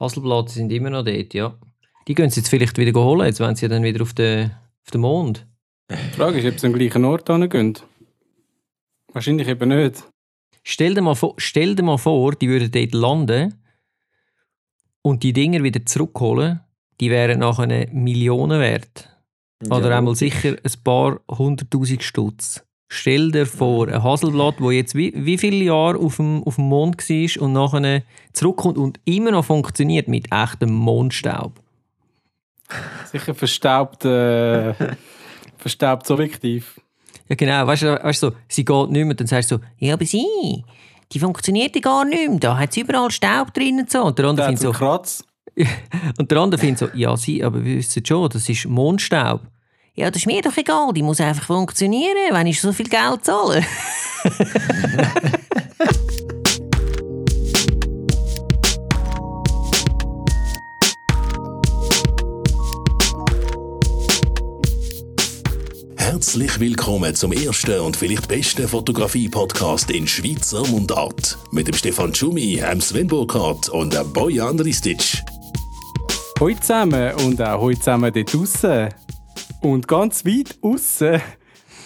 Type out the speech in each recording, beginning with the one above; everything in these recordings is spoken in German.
Hasselblatt sind immer noch dort, ja. Die können sie jetzt vielleicht wieder holen, jetzt wenn sie dann wieder auf den, auf den Mond. Die Frage ist, ob sie am gleichen Ort hingehen. Wahrscheinlich eben nicht. Stell dir, mal vor, stell dir mal vor, die würden dort landen und die Dinger wieder zurückholen, die wären nachher Millionen wert. Oder Ja. einmal sicher ein paar hunderttausend Stutz. Stell dir vor, ein Hasselblatt, wo jetzt wie, wie viele Jahre auf dem, auf dem Mond war und nachher zurückkommt und immer noch funktioniert mit echtem Mondstaub. Sicher verstaubt, äh, verstaubt subjektiv. Ja genau, weißt du, weißt du so, sie geht nicht mehr, dann sagst du so, ja aber sie, die funktioniert ja gar nicht mehr, da hat sie überall Staub drin und so. Und der andere findet so Kratz. und der andere findet so, ja sie, aber wir wissen schon, das ist Mondstaub. Ja, das ist mir doch egal, die muss einfach funktionieren, wenn ich so viel Geld zahle. Herzlich willkommen zum ersten und vielleicht besten Fotografie-Podcast in Schweizer Mundart. Mit dem Stefan Tschumi, dem Sven Burkhardt und dem Bojan Ristic. Hoi zusammen und auch hoi zusammen dort draussen. Und ganz weit aussen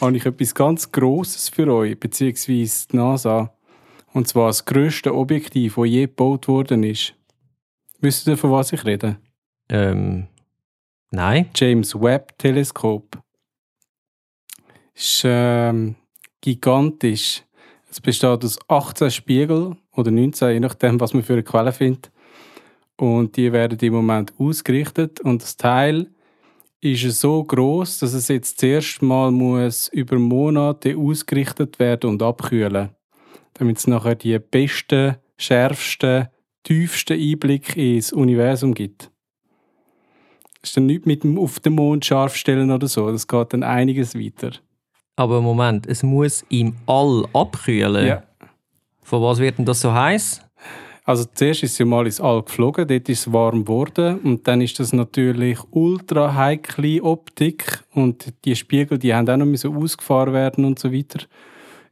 habe ich etwas ganz Grosses für euch, beziehungsweise die NASA. Und zwar das grösste Objektiv, das je gebaut worden ist. Wisst ihr, von was ich rede? Ähm, nein. James Webb Teleskop. Ist ähm, gigantisch. Es besteht aus 18 Spiegeln oder 19, je nachdem, was man für eine Quelle findet. Und die werden im Moment ausgerichtet. Und das Teil ist so groß, dass es jetzt zuerst mal muss über Monate ausgerichtet werden und abkühlen, damit es nachher die besten, schärfsten, tiefsten Einblick ins Universum gibt. Das ist dann nicht mit dem auf den Mond scharf stellen oder so. Das geht dann einiges weiter. Aber Moment, es muss im All abkühlen. Ja. Von was wird denn das so heiß? Also zuerst ist sie mal ins All geflogen, dort ist es warm geworden und dann ist das natürlich ultra heikle Optik und die Spiegel, die haben auch noch müssen ausgefahren werden und so weiter.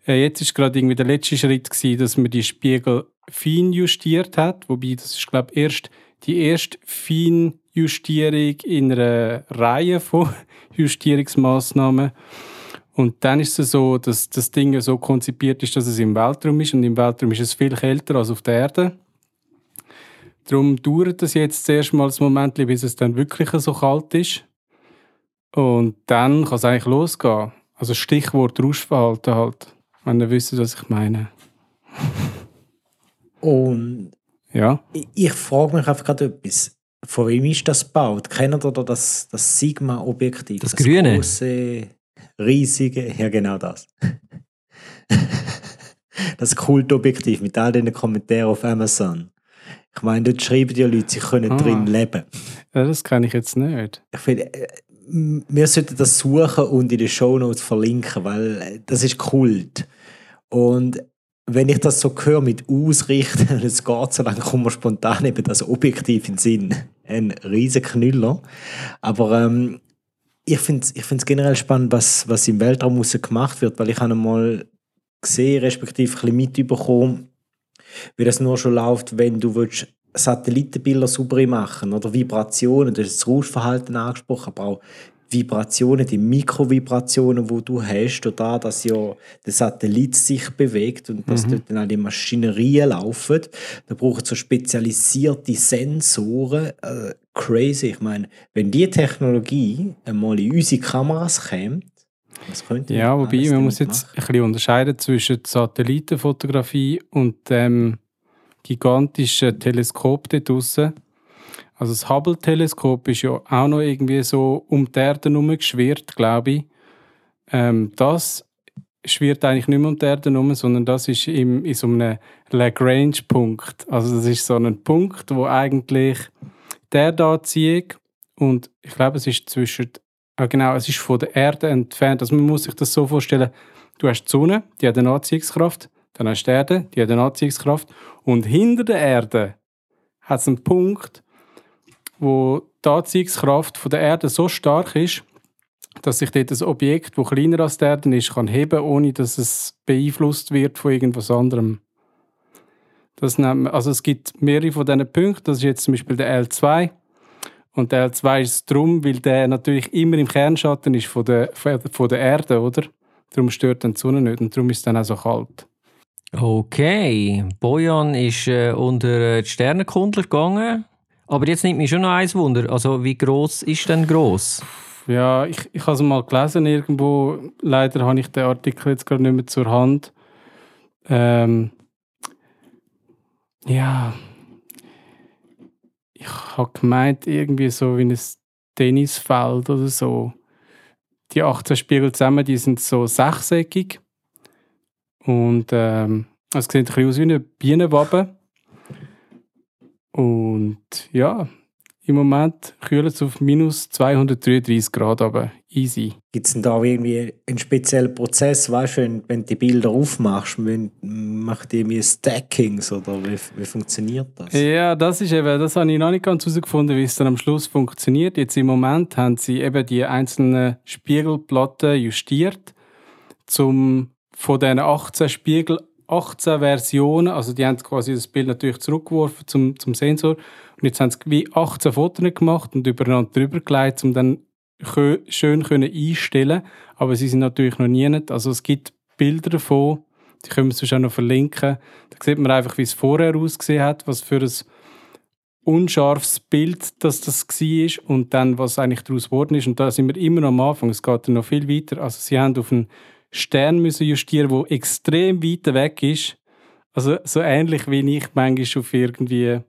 Äh, Jetzt ist gerade irgendwie der letzte Schritt gewesen, dass man die Spiegel fein justiert hat, wobei das ist glaube ich erst die erste Feinjustierung in einer Reihe von Justierungsmaßnahmen. Und dann ist es so, dass das Ding so konzipiert ist, dass es im Weltraum ist und im Weltraum ist es viel kälter als auf der Erde. Darum dauert es jetzt zuerst mal ein Moment, bis es dann wirklich so kalt ist. Und dann kann es eigentlich losgehen. Also Stichwort Rauschverhalten halt, wenn ihr wisst, was ich meine. Und Ja, ich, ich frage mich einfach gerade etwas. Von wem ist das gebaut? Kennt ihr das, das Sigma-Objektiv? Das Grüne? große, riesige, ja genau das. das Kultobjektiv mit all den Kommentaren auf Amazon. Ich meine, dort schreiben die Leute, sie können Ah. drin leben. Ja, das kenne ich jetzt nicht. Ich finde, äh, wir sollten das suchen und in den Shownotes verlinken, weil äh, das ist Kult. Und wenn ich das so höre mit Ausrichten es geht so, dann kommt mir spontan eben das Objektiv in den Sinn. Ein riesen Knüller. Aber ähm, ich finde es ich find's generell spannend, was, was im Weltraum gemacht wird, weil ich habe mal gesehen, respektive ein bisschen mitbekommen, wie das nur schon läuft, wenn du willst, Satellitenbilder sauber machen oder Vibrationen, du hast das Rauschverhalten angesprochen, aber auch Vibrationen, die Mikrovibrationen, wo du hast, oder dass ja der Satellit sich bewegt und dass dort dann auch die Maschinerien laufen. Da braucht es so spezialisierte Sensoren. Äh, crazy. Ich meine, wenn die Technologie einmal in unsere Kameras käme, Ja, wobei man muss jetzt ein machen? bisschen unterscheiden zwischen Satellitenfotografie und dem gigantischen Teleskop dort draussen. Also das Hubble-Teleskop ist ja auch noch irgendwie so um die Erde herum geschwirrt, glaube ich. Ähm, das schwirrt eigentlich nicht mehr um die Erde herum, sondern das ist im, in so einem Lagrange-Punkt. Also das ist so ein Punkt, wo eigentlich der da zieht und ich glaube, es ist zwischen Ah, genau, es ist von der Erde entfernt. Also man muss sich das so vorstellen, du hast die Sonne, die hat eine Anziehungskraft, dann hast du die Erde, die hat eine Anziehungskraft und hinter der Erde hat es einen Punkt, wo die Anziehungskraft von der Erde so stark ist, dass sich dort ein Objekt, das kleiner als die Erde ist, kann heben, ohne dass es beeinflusst wird von irgendwas anderem. Das nennt man, also es gibt mehrere von diesen Punkten. Das ist jetzt zum Beispiel der L2. Und der L2 ist drum, weil der natürlich immer im Kernschatten ist von der, von der Erde, oder? Darum stört dann die Sonne nicht und darum ist es dann auch so kalt. Okay, Bojan ist äh, unter die Sternenkundler gegangen. Aber jetzt nimmt mich schon noch eins Wunder. Also, wie groß ist denn groß? Ja, ich, ich habe es mal gelesen irgendwo. Leider habe ich den Artikel jetzt gerade nicht mehr zur Hand. Ähm, ja, ich habe gemeint, irgendwie so wie ein Tennisfeld oder so. Die 18 Spiegel zusammen, die sind so sechseckig. Und ähm, es sieht ein bisschen aus wie eine Bienenwabe. Und ja, im Moment kühlt es auf minus 233 Grad, aber easy. Gibt es denn da irgendwie einen speziellen Prozess, weißt du, wenn, wenn du die Bilder aufmachst, wenn, macht ihr irgendwie Stackings oder wie, wie funktioniert das? Ja, das ist eben, das habe ich noch nicht ganz herausgefunden, wie es dann am Schluss funktioniert. Jetzt im Moment haben sie eben die einzelnen Spiegelplatten justiert, um von diesen 18 Spiegel 18 Versionen, also die haben quasi das Bild natürlich zurückgeworfen zum, zum Sensor und jetzt haben sie wie 18 Fotos gemacht und übereinander drüber gelegt, um dann schön können einstellen aber sie sind natürlich noch nie nicht. Also es gibt Bilder davon, die können wir sonst auch noch verlinken. Da sieht man einfach, wie es vorher ausgesehen hat, was für ein unscharfes Bild das das war und dann, was eigentlich daraus geworden ist. Und da sind wir immer noch am Anfang. Es geht dann noch viel weiter. Also sie haben auf einen Stern müssen justieren, der extrem weit weg ist. Also so ähnlich wie ich manchmal auf irgendwie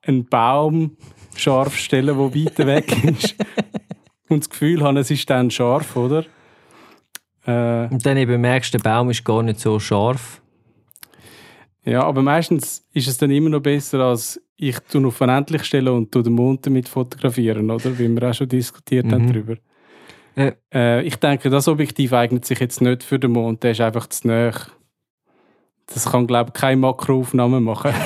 einen Baum scharf stellen, der weit weg ist. und das Gefühl habe, es ist dann scharf, oder? Äh, und dann eben merkst du, der Baum ist gar nicht so scharf. Ja, aber meistens ist es dann immer noch besser, als ich auf unendlich stelle und den Mond damit fotografieren, oder? Wie wir auch schon diskutiert mhm. haben darüber. Äh, äh, ich denke, das Objektiv eignet sich jetzt nicht für den Mond, der ist einfach zu nah. Das kann, glaube ich, keine Makroaufnahme machen.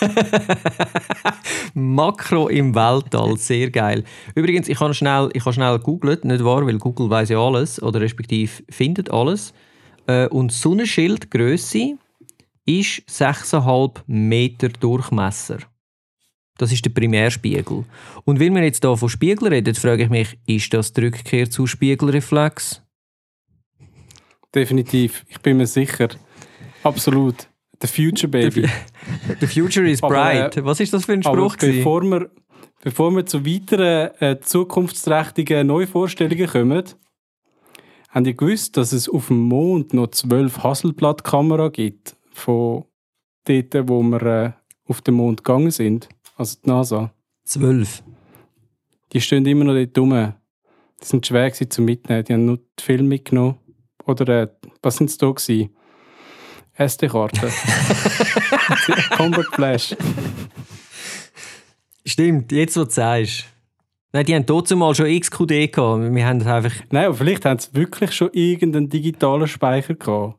Makro im Weltall, sehr geil. Übrigens, ich habe schnell, ich habe schnell googelt, nicht wahr, weil Google weiß ja alles oder respektive findet alles. Äh, und Sonnenschildgröße ist 6,5 Meter Durchmesser. Das ist der Primärspiegel. Und wenn wir jetzt hier von Spiegel reden, frage ich mich, ist das die Rückkehr zu Spiegelreflex? Definitiv, ich bin mir sicher. Absolut. The Future Baby. The Future is bright. Aber, äh, Was ist das für ein Spruch? bevor wir, bevor wir zu weiteren äh, zukunftsträchtigen Neuvorstellungen kommen, haben die gewusst, dass es auf dem Mond noch zwölf Hasselblatt-Kameras gibt, von dort, wo wir äh, auf den Mond gegangen sind, also die NASA. Zwölf? Die stehen immer noch dort rum. Die sind schwer zu mitnehmen. Die haben nur die Filme mitgenommen. Oder äh, was sind es da gewesen? SD-Karte. Combat Flash. Stimmt, jetzt, wo du sagst. Nein, die haben trotzdem mal schon XQD gehabt. Wir haben das einfach... Nein, aber vielleicht haben sie wirklich schon irgendeinen digitalen Speicher gehabt.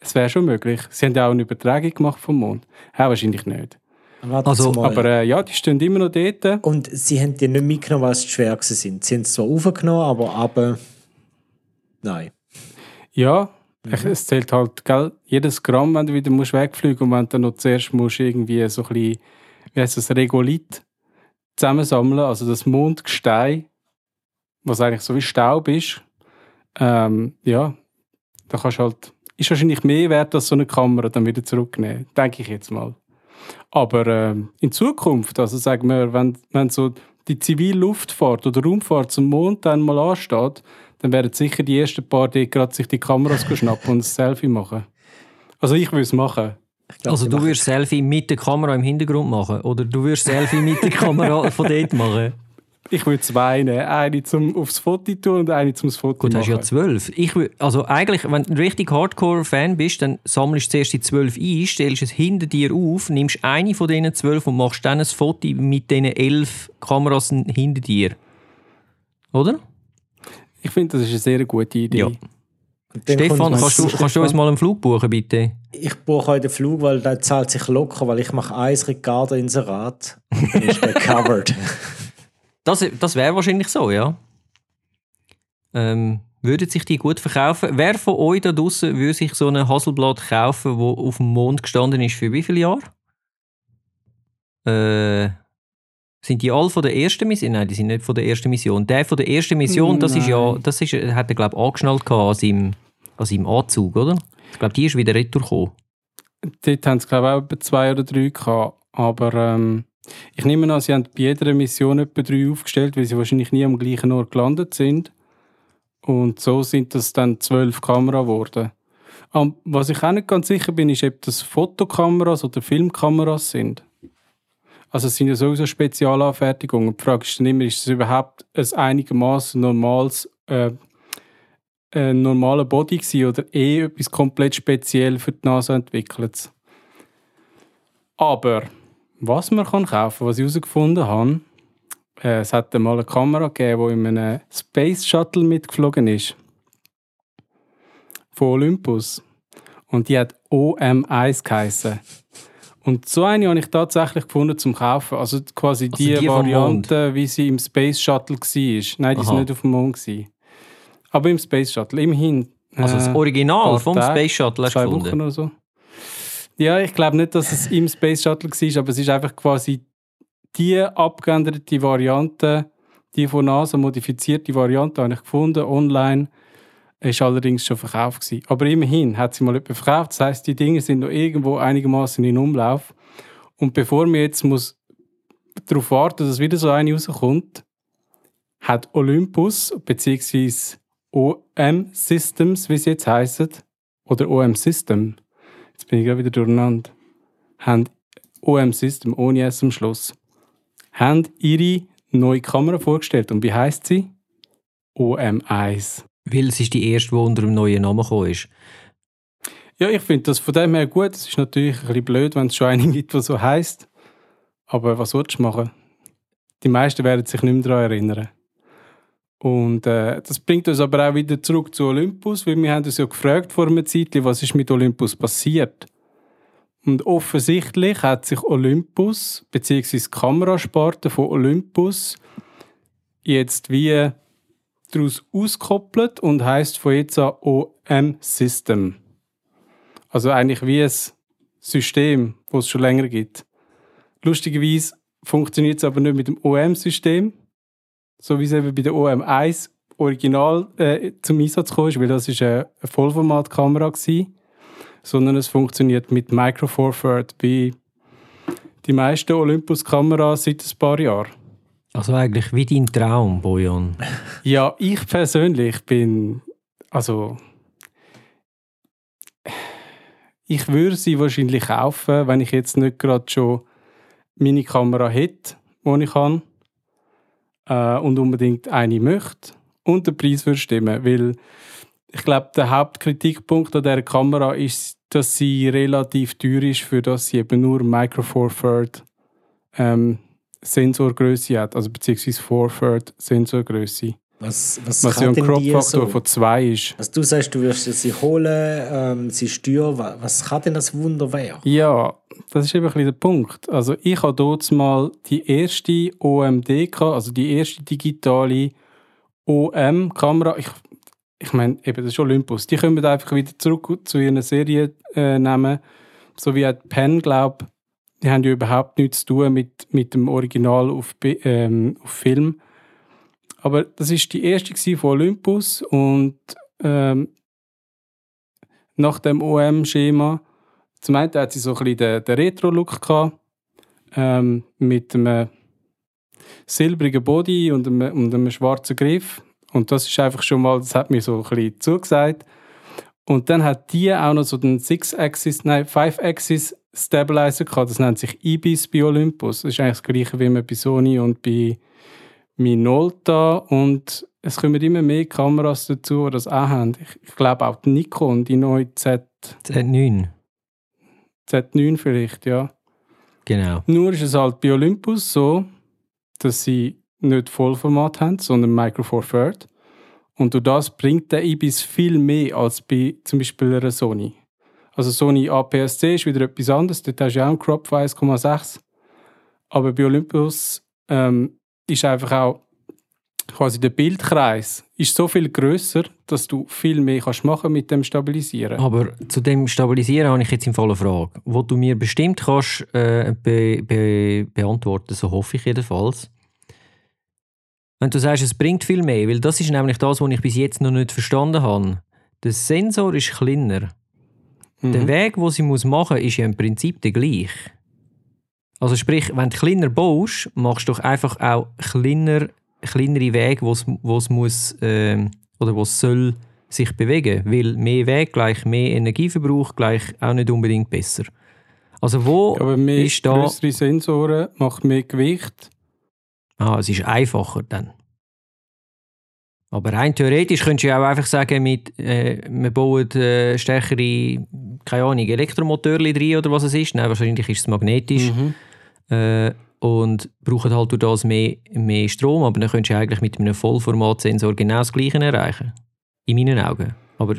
Es wäre schon möglich. Sie haben ja auch eine Übertragung gemacht vom Mond. Ja, wahrscheinlich nicht. Also, aber äh, ja, die stehen immer noch dort. Und sie haben die nicht mitgenommen, weil sie schwer sind. Sie haben es zwar aufgenommen, aber aber nein. Ja, Mhm. Es zählt halt gell, jedes Gramm, wenn du wieder musst wegfliegen und wenn du noch zuerst musst irgendwie so ein bisschen, wie heißt das, Regolith zusammensammeln, also das Mondgestein, was eigentlich so wie Staub ist. Ähm, ja, da kannst du halt, ist wahrscheinlich mehr wert als so eine Kamera dann wieder zurücknehmen, denke ich jetzt mal. Aber ähm, in Zukunft, also sagen wir, wenn, wenn so die Zivilluftfahrt oder Raumfahrt zum Mond dann mal ansteht, dann werden sicher die ersten paar die gerade sich die Kameras schnappen und ein Selfie machen. Also ich würde es machen. Glaub, also du würdest Selfie mit der Kamera im Hintergrund machen? Oder du würdest Selfie mit der Kamera von dort machen? Ich würde zwei nehmen. Eine zum aufs Foto tun und eine zum Foto Gut, machen. hast ja zwölf. Ich würd, also eigentlich, wenn du ein richtig Hardcore-Fan bist, dann sammelst du zuerst die zwölf ein, stellst es hinter dir auf, nimmst eine von diesen zwölf und machst dann ein Foto mit diesen elf Kameras hinter dir. Oder? Ich finde, das ist eine sehr gute Idee. Ja. Stefan, kannst du, kannst du uns mal einen Flug buchen, bitte? Ich buche heute den Flug, weil der zahlt sich locker, weil ich mache eins Ricardo-Inserat und dann ist der covered. Das, das wäre wahrscheinlich so, ja. Ähm, würden sich die gut verkaufen? Wer von euch da draußen würde sich so ein Hasselblatt kaufen, wo auf dem Mond gestanden ist, für wie viele Jahre? äh, sind die alle von der ersten Mission? Nein, die sind nicht von der ersten Mission. Der von der ersten Mission, das ist ja, Nein. das ist, hat er glaube ich angeschnallt an seinem, an seinem Anzug, oder? Ich glaube, die ist wieder retour gekommen. Dort haben sie, glaube ich, auch etwa zwei oder drei gehabt. Aber ähm, ich nehme an, sie haben bei jeder Mission etwa drei aufgestellt, weil sie wahrscheinlich nie am gleichen Ort gelandet sind. Und so sind das dann zwölf Kameras geworden. Ähm, was ich auch nicht ganz sicher bin, ist, ob das Fotokameras oder Filmkameras sind. Also es sind ja sowieso Spezialanfertigungen. Die Frage ist dann immer, ist es überhaupt ein einigermaßen normales, äh, ein normaler Body gewesen oder eh etwas komplett speziell für die NASA entwickelt? Aber was man kann kaufen, was ich herausgefunden habe, äh, es hat einmal eine Kamera gegeben, die in einem Space Shuttle mitgeflogen ist. Von Olympus. Und die hat OM1 geheißen. Und so eine habe ich tatsächlich gefunden zum Kaufen. Also quasi die, die vom Variante, wie sie im Space Shuttle war. Nein, die Aha. sind nicht auf dem Mond. Gewesen. Aber im Space Shuttle. Immerhin. Also das äh, Original vom Tage, Space Shuttle hast du zwei Wochen gefunden. oder so. Ja, ich glaube nicht, dass es im Space Shuttle war, aber es ist einfach quasi die abgeänderte Variante, die von NASA modifizierte Variante, habe ich gefunden online. Ist allerdings schon verkauft gewesen. Aber immerhin hat sie mal jemand verkauft. Das heißt, die Dinge sind noch irgendwo einigermaßen in Umlauf. Und bevor wir jetzt muss darauf warten, dass wieder so eine rauskommt, hat Olympus bzw. OM Systems, wie es jetzt heisst, oder OM System, jetzt bin ich gerade wieder durcheinander, haben OM System ohne S am Schluss, haben ihre neue Kamera vorgestellt. Und wie heißt sie? OM1. Weil es ist die erste, die unter dem neuen Namen gekommen ist. Ja, ich finde das von dem her gut. Es ist natürlich ein bisschen blöd, wenn es schon eine gibt, die so heisst. Aber was sollst du machen? Die meisten werden sich nicht mehr daran erinnern. Und äh, das bringt uns aber auch wieder zurück zu Olympus, weil wir haben uns ja gefragt vor einer Zeit, was ist mit Olympus passiert. Und offensichtlich hat sich Olympus, beziehungsweise die Kamerasparte von Olympus, jetzt wie daraus auskoppelt und heißt von jetzt an OM System. Also eigentlich wie ein System, das es schon länger gibt. Lustigerweise funktioniert es aber nicht mit dem OM-System, so wie es eben bei der OM1 original äh, zum Einsatz kam, weil das ist eine, Vollformatkamera war, sondern es funktioniert mit Micro Four Third bei die meisten Olympus-Kameras seit ein paar Jahren. Also eigentlich wie dein Traum, Bojan. Ja, ich persönlich bin, also ich würde sie wahrscheinlich kaufen, wenn ich jetzt nicht gerade schon meine Kamera hätte, die ich kann äh, und unbedingt eine möchte und der Preis würde stimmen, weil ich glaube, der Hauptkritikpunkt an dieser Kamera ist, dass sie relativ teuer ist, für das sie eben nur Micro Four Third ähm, Sensorgröße hat, also beziehungsweise Four Third Sensorgröße. Was, was, Was ja ein Crop-Faktor so? von 2 ist. Was du sagst, du wirst sie holen, ähm, sie ist teuer. Wa- Was kann denn das Wunder werden? Ja, das ist eben ein bisschen der Punkt. Also ich habe dort mal die erste OMD, also die erste digitale OM-Kamera. Ich, ich meine, eben das ist Olympus. Die kommen einfach wieder zurück zu ihren Serien äh, nehmen. So wie auch Pen, glaube die haben ja überhaupt nichts zu tun mit, mit dem Original auf, ähm, auf Film. Aber das ist die erste von Olympus und ähm, nach dem OM-Schema zum einen hat sie so ein bisschen den, den Retro-Look gehabt, ähm, mit einem silbrigen Body und einem, und einem schwarzen Griff. Und das ist einfach schon mal, das hat mir so ein bisschen zugesagt. Und dann hat die auch noch so den Six-Axis, nein, Five-Axis Stabilizer gehabt. Das nennt sich IBIS bei Olympus. Das ist eigentlich das gleiche wie bei Sony und bei Minolta. Und es kommen immer mehr Kameras dazu, die das auch haben. Ich, glaube auch die Nikon, die neue Z, Z9. Z9 vielleicht, ja. Genau. Nur ist es halt bei Olympus so, dass sie nicht Vollformat haben, sondern Micro Four Third. Und durch das bringt der IBIS viel mehr als bei zum Beispiel einer Sony. Also Sony APS-C ist wieder etwas anderes, dort hast du ja auch einen Crop von 1,6. Aber bei Olympus ähm, ist einfach auch quasi der Bildkreis ist so viel größer, dass du viel mehr kannst machen mit dem Stabilisieren. Aber zu dem Stabilisieren habe ich jetzt im Fall eine Frage, wo du mir bestimmt kannst äh, be be beantworten, so hoffe ich jedenfalls. Wenn du sagst, es bringt viel mehr, weil das ist nämlich das, was ich bis jetzt noch nicht verstanden habe. Der Sensor ist kleiner. Mhm. Der Weg, den sie machen muss, ist ja im Prinzip der gleiche. Also sprich, wenn du kleiner baust, machst du doch einfach auch kleiner, kleinere Wege, wo es muss ähm, oder wo soll sich bewegen, weil mehr Weg gleich mehr Energieverbrauch gleich auch nicht unbedingt besser. Also wo Aber mehr ist da... größere Sensoren macht mehr Gewicht. Ah, es ist einfacher dann. Aber rein theoretisch könntest du ja auch einfach sagen, mit, äh, wir bauen äh, stärkere, keine Ahnung, Elektromotoren rein oder was es ist. Nein, wahrscheinlich ist es magnetisch. Mhm. Äh, und brauchen halt durch das mehr, mehr Strom. Aber dann könntest du eigentlich mit einem Vollformatsensor genau das Gleiche erreichen. In meinen Augen. Aber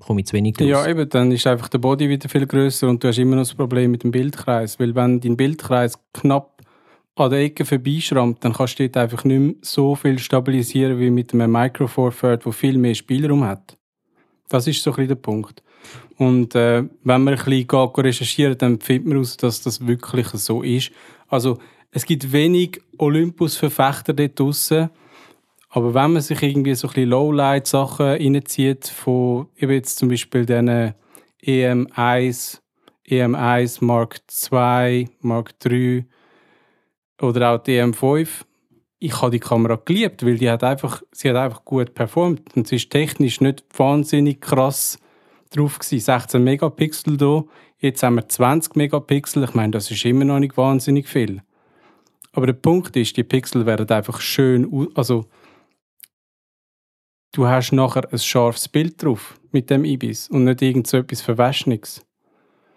komme ich zu wenig los. Ja, eben, dann ist einfach der Body wieder viel größer und du hast immer noch das Problem mit dem Bildkreis. Weil wenn dein Bildkreis knapp an der Ecke vorbeischrammt, dann kannst du dort einfach nicht mehr so viel stabilisieren wie mit einem Micro Four Third, wo viel mehr Spielraum hat. Das ist so ein bisschen der Punkt. Und äh, wenn man ein bisschen geht, recherchiert, dann findet man heraus, dass das wirklich so ist. Also es gibt wenig Olympus-Verfechter dort draussen, aber wenn man sich irgendwie so ein bisschen Lowlight-Sachen reinzieht, von eben jetzt zum Beispiel diesen EM1, EM1 Mark II, Mark III oder auch die EM5, ich habe die Kamera geliebt, weil die hat einfach, sie hat einfach gut performt und sie ist technisch nicht wahnsinnig krass drauf gewesen. 16 Megapixel da, jetzt haben wir 20 Megapixel. Ich meine, das ist immer noch nicht wahnsinnig viel. Aber der Punkt ist, die Pixel werden einfach schön, also du hast nachher ein scharfes Bild drauf mit dem Ibis und nicht irgend so etwas Verwäschniges.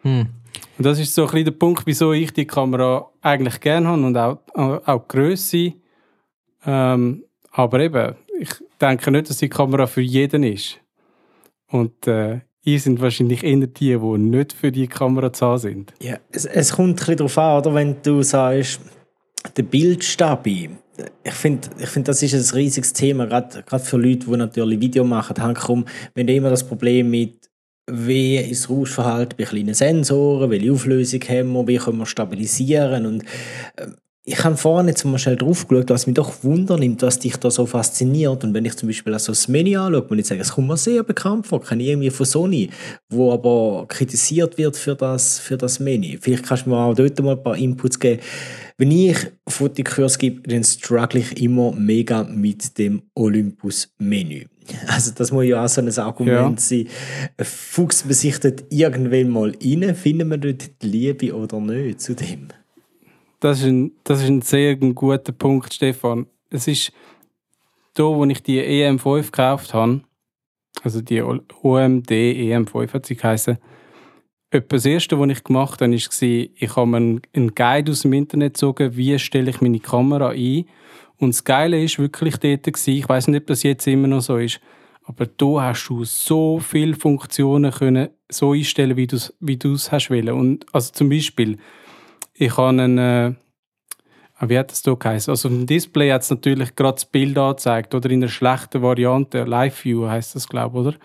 Hm. Und das ist so ein bisschen der Punkt, wieso ich die Kamera eigentlich gerne habe und auch, auch, die Grösse. Ähm, aber eben, ich denke nicht, dass die Kamera für jeden ist. Und äh, ihr sind wahrscheinlich eher die, die nicht für die Kamera zu haben sind. Ja, es, es kommt ein bisschen darauf an, oder? wenn du sagst, der Bildstabi. Ich finde, ich find, das ist ein riesiges Thema, gerade für Leute, die natürlich Video machen. Wenn du immer das Problem mit wie ist das Rauschverhalten bei kleinen Sensoren, welche Auflösung haben wir, wie können wir stabilisieren und äh, ich habe vorhin jetzt mal schnell drauf geschaut, was mich doch wundernimmt, was dich da so fasziniert. Und wenn ich zum Beispiel also das Menü anschaue, muss ich sagen, es kommt mir sehr bekannt vor, kenne ich irgendwie von Sony, wo aber kritisiert wird für das, für das Menü. Vielleicht kannst du mir auch dort mal ein paar Inputs geben. Wenn ich Fotokurs gebe, dann struggle ich immer mega mit dem Olympus-Menü. Also das muss ja auch so ein Argument Ja. sein. Fuchs man sich dort irgendwann mal rein, finden wir dort die Liebe oder nicht zu dem? Das ist ein, das ist ein sehr guter Punkt, Stefan. Es ist da, wo ich die EM5 gekauft habe, also die OMD EM5 hat sie geheißen, etwa das Erste, was ich gemacht habe, war, ich habe mir einen- einen Guide aus dem Internet gezogen, wie stelle ich meine Kamera ein. Und das Geile ist wirklich dort, gewesen, ich weiß nicht, ob das jetzt immer noch so ist, aber da hast du so viele Funktionen können so einstellen, wie du es wie du's hast wollen. Und also zum Beispiel, ich habe einen, äh, wie hat das da geheißen? Also auf Display hat es natürlich gerade das Bild angezeigt oder in einer schlechten Variante, Live View heißt das, glaube ich, oder?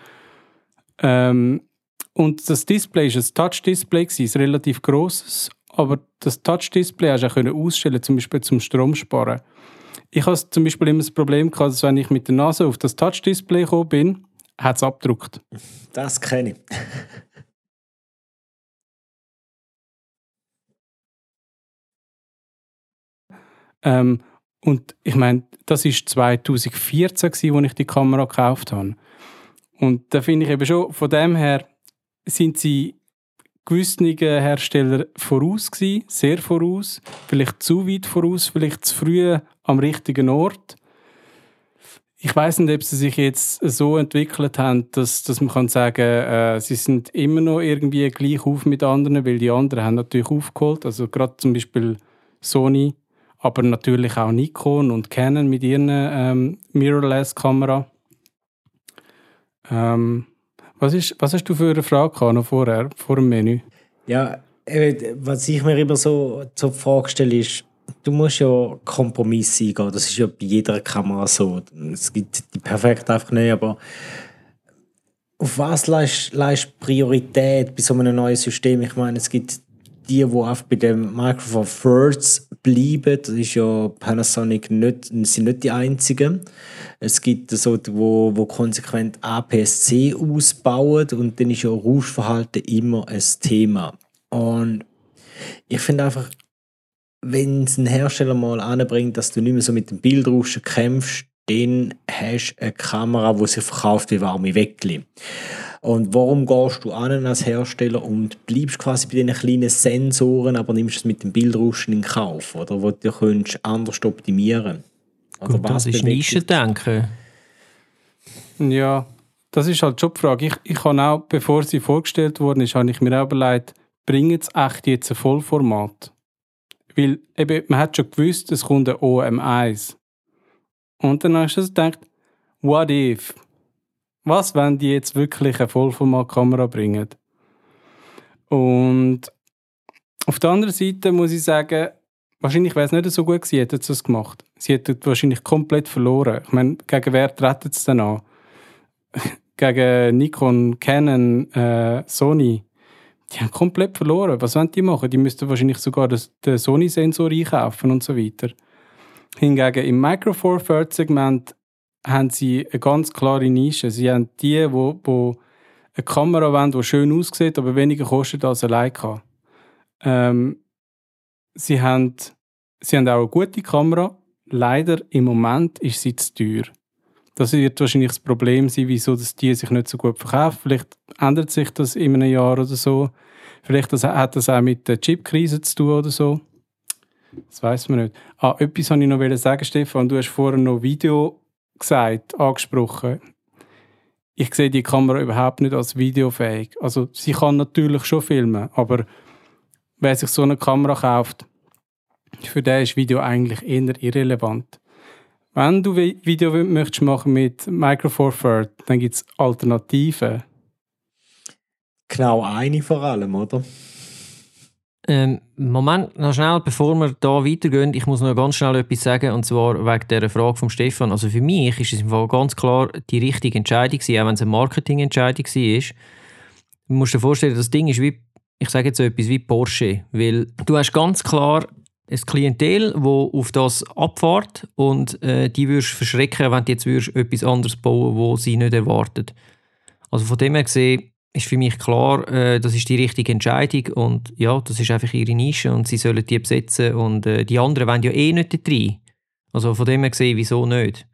Ähm, und das Display ist ein Touch-Display, ein relativ grosses, aber das Touch-Display hast du auch ausstellen, zum Beispiel zum Strom sparen. Ich habe zum Beispiel immer das Problem gehabt, dass wenn ich mit der Nase auf das Touch-Display gekommen bin, hat es abgedruckt. Das kenne ich. Ähm, und ich meine, das ist 2014, gewesen, als ich die Kamera gekauft habe. Und da finde ich eben schon, von dem her sind sie gewissen Hersteller voraus gewesen, sehr voraus, vielleicht zu weit voraus, vielleicht zu früh am richtigen Ort. Ich weiß nicht, ob sie sich jetzt so entwickelt haben, dass, dass man kann sagen äh, sie sind immer noch irgendwie gleich auf mit anderen, weil die anderen haben natürlich aufgeholt. Also gerade zum Beispiel Sony, aber natürlich auch Nikon und Canon mit ihren ähm, Mirrorless-Kamera. Ähm, was, ist, was hast du für eine Frage noch vorher, vor dem Menü? Ja, was ich mir immer so zur Frage stelle, ist, du musst ja Kompromisse eingehen. Das ist ja bei jeder Kamera so. Es gibt die perfekt einfach nicht, aber auf was leist, leist Priorität bei so einem neuen System? Ich meine, es gibt die, die einfach bei dem Microphone First bleiben. Das ist ja Panasonic nicht, sind nicht die einzigen. Es gibt so, wo, wo konsequent APS-C ausbauen und dann ist ja Rauschverhalten immer ein Thema. Und ich finde einfach, wenn es ein Hersteller mal anbringt, dass du nicht mehr so mit dem Bildrauschen kämpfst, dann hast du eine Kamera, die sich verkauft wie warme Weckli. Und warum gehst du an als Hersteller und bleibst quasi bei diesen kleinen Sensoren, aber nimmst es mit dem Bildrauschen in Kauf, oder? Wo du könntest anders optimieren also Gut, das ist Nischendenken. Ja, das ist halt schon die Frage. Ich, ich habe auch, bevor sie vorgestellt worden ist, habe ich mir auch überlegt, bringen sie echt jetzt ein Vollformat? Weil eben, man hat schon gewusst, es kommt ein OM1. Und dann hast du gedacht, what if? Was, wenn die jetzt wirklich eine Vollformatkamera bringen? Und auf der anderen Seite muss ich sagen, wahrscheinlich wäre es nicht so gut gewesen, hätte sie es gemacht. Sie hätte wahrscheinlich komplett verloren. Ich meine, gegen wer treten sie denn an? gegen Nikon, Canon, äh, Sony. Die haben komplett verloren. Was wollen die machen? Die müssten wahrscheinlich sogar den Sony-Sensor einkaufen und so weiter. Hingegen im Micro Four Third Segment haben sie eine ganz klare Nische. Sie haben die, wo, wo eine Kamera wollen, die schön aussieht, aber weniger kostet als eine Leica. Ähm, sie, haben, sie haben auch eine gute Kamera. Leider im Moment ist sie zu teuer. Das wird wahrscheinlich das Problem sein, wieso das die sich nicht so gut verkauft. Vielleicht ändert sich das in einem Jahr oder so. Vielleicht hat das auch mit der Chipkrise zu tun oder so. Das weiß man nicht. Ah, etwas wollte ich noch sagen, Stefan. Du hast vorher noch Video gesagt, angesprochen. Ich sehe die Kamera überhaupt nicht als videofähig. Also sie kann natürlich schon filmen, aber wer sich so eine Kamera kauft, für den ist Video eigentlich eher irrelevant. Wenn du Video möchtest machen mit Micro Four Third, dann gibt es Alternativen. Genau eine vor allem, oder? Ähm, Moment, noch schnell, bevor wir da weitergehen, ich muss noch ganz schnell etwas sagen, und zwar wegen der Frage von Stefan. Also für mich ist es im Fall ganz klar die richtige Entscheidung gewesen, auch wenn es eine Marketingentscheidung war. Du musst dir vorstellen, das Ding ist wie, ich sage jetzt so etwas wie Porsche, weil du hast ganz klar ein Klientel, das auf das abfährt und äh, die würdest verschrecken, wenn du jetzt würdest etwas anderes bauen wo sie nicht erwartet. Also von dem her gesehen, ist für mich klar, äh, das ist die richtige Entscheidung und ja, das ist einfach ihre Nische und sie sollen die besetzen und äh, die anderen wollen ja eh nicht da rein. Also von dem her gesehen, wieso nicht?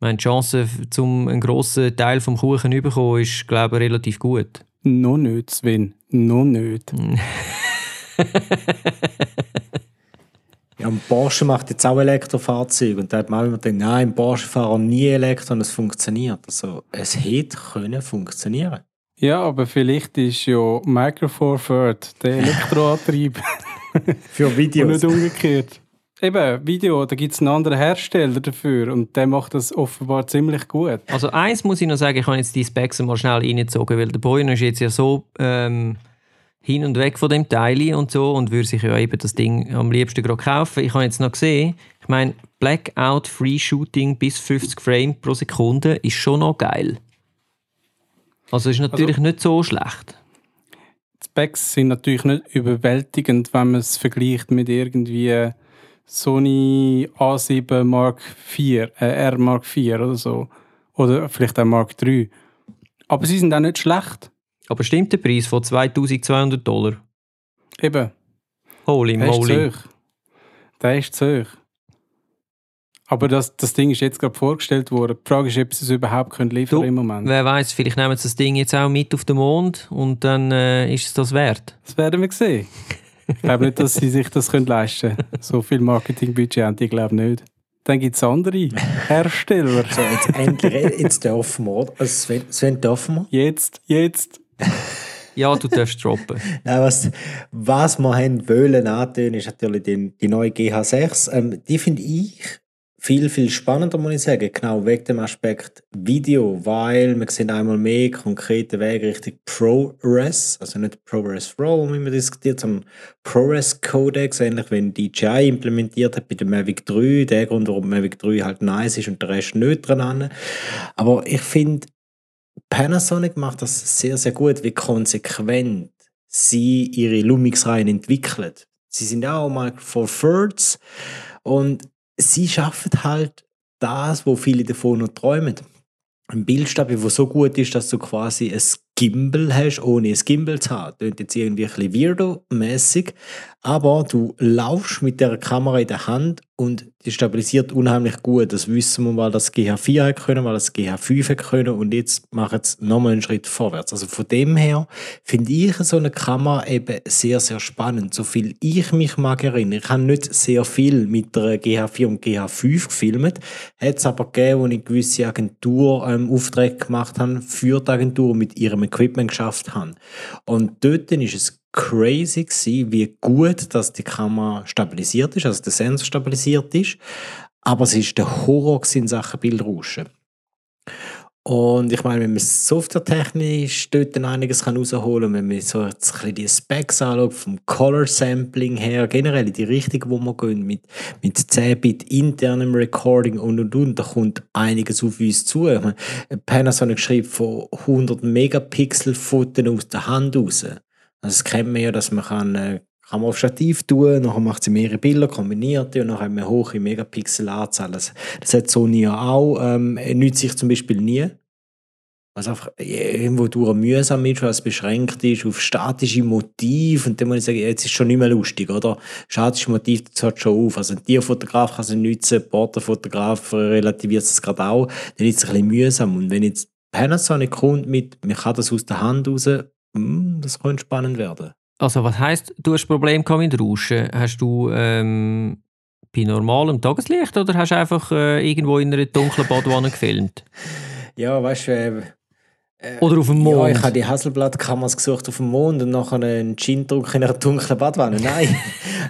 Meine Chance, zum einen grossen Teil vom Kuchen zu bekommen, ist, glaube ich, relativ gut. Noch nicht, Sven. Noch nicht. ja, und Porsche macht jetzt auch Elektrofahrzeuge und da hat man immer gedacht, nein, Porsche fahren nie Elektro und es funktioniert. Also es hätte können funktionieren ja, aber vielleicht ist ja Micro Four Third der Elektroantrieb. Für Videos. und nicht umgekehrt. Eben, Video, da gibt es einen anderen Hersteller dafür und der macht das offenbar ziemlich gut. Also eins muss ich noch sagen, ich habe jetzt die Specs mal schnell reingezogen, weil der Boyner ist jetzt ja so ähm, hin und weg von dem Teil und so und würde sich ja eben das Ding am liebsten gerade kaufen. Ich habe jetzt noch gesehen, ich meine, Blackout Free Shooting bis 50 Frames pro Sekunde ist schon noch geil. Also ist natürlich also, nicht so schlecht. Die Specs sind natürlich nicht überwältigend, wenn man es vergleicht mit irgendwie Sony A7 Mark IV, äh, R Mark IV oder so. Oder vielleicht auch Mark III. Aber sie sind auch nicht schlecht. Aber stimmt der Preis von 2200 Dollar? Eben. Holy moly. Der ist zu hoch. Der ist zu hoch. Aber das, das Ding ist jetzt gerade vorgestellt worden. Die Frage ist, ob sie es überhaupt können liefern du, im Moment. Wer weiß, vielleicht nehmen sie das Ding jetzt auch mit auf den Mond und dann äh, ist es das wert. Das werden wir sehen. ich glaube nicht, dass sie sich das können leisten können. So viel Marketingbudget haben die, glaube ich nicht. Dann gibt es andere Hersteller. So, jetzt endlich, jetzt dürfen wir, oder? Also Sven, Sven, dürfen wir? Jetzt, jetzt. ja, du darfst droppen. Nein, was, was wir haben wollen antönen, ist natürlich die, die neue GH6. Ähm, die finde ich viel, viel spannender, muss ich sagen. Genau wegen dem Aspekt Video, weil wir sehen einmal mehr konkrete Wege Richtung ProRes, also nicht ProRes Raw, wie wir diskutiert haben, ProRes Codex, ähnlich wie DJI implementiert hat bei dem Mavic 3, der Grund, warum Mavic 3 halt nice ist und der Rest nicht dran. Aber ich finde, Panasonic macht das sehr, sehr gut, wie konsequent sie ihre Lumix-Reihen entwickeln. Sie sind auch mal for Thirds und sie schaffen halt das, wo viele davon noch träumen. Ein Bildstabil, der so gut ist, dass du quasi ein Gimbal hast, ohne ein Gimbal zu haben. Das klingt jetzt irgendwie ein bisschen weirdo-mässig, aber du laufst mit der Kamera in der Hand und die stabilisiert unheimlich gut. Das wissen wir, weil das GH4 hat können, weil das GH5 hat können und jetzt machen es nochmal einen Schritt vorwärts. Also von dem her finde ich so eine Kamera eben sehr, sehr spannend. So viel ich mich mag erinnern. Ich habe nicht sehr viel mit der GH4 und GH5 gefilmt, hat es aber gegeben, wo ich gewisse Agenturaufträge ähm, gemacht habe für die Agentur mit ihrem Equipment geschafft habe. Und dort ist es crazy gewesen, wie gut dass die Kamera stabilisiert ist, also der Sensor stabilisiert ist. Aber es ist der Horror in Sachen Bildrauschen. Und ich meine, wenn man softwaretechnisch dort einiges rausholen kann, wenn man so jetzt ein bisschen die Specs anschaut, vom Color Sampling her, generell in die Richtung, wo wir gehen, mit, mit 10-Bit internem Recording und und und, da kommt einiges auf uns zu. Ich meine, Panasonic schreibt von 100 Megapixel Fotos aus der Hand raus. Also das kennt man ja, dass man kann, äh, kann man auf Stativ tun, nachher macht sie mehrere Bilder, kombiniert die und dann hat man hohe Megapixel-Anzahl. Das, das hat Sony ja auch, ähm, nützt sich zum Beispiel nie. Was einfach irgendwo durch mühsam ist, weil es beschränkt ist auf statische Motive und dann muss ich sagen, jetzt ist es schon nicht mehr lustig, oder? Statische Motiv, das hört schon auf. Also ein Tierfotograf kann es nutzen, ein Porträtfotograf relativiert es gerade auch, dann ist es ein bisschen mühsam. Und wenn jetzt Panasonic kommt mit, man kann das aus der Hand raus, das könnte spannend werden. Also was heisst, du hast Probleme mit Rauschen? Hast du ähm, bei normalem Tageslicht oder hast du einfach äh, irgendwo in einer dunklen Badwanne gefilmt? Ja, weißt du, äh, oder auf dem Mond? Ja, ich habe die Hasselblatt-Kameras gesucht auf dem Mond und nachher einen Gin-Druck in einer dunklen Badwanne. Nein,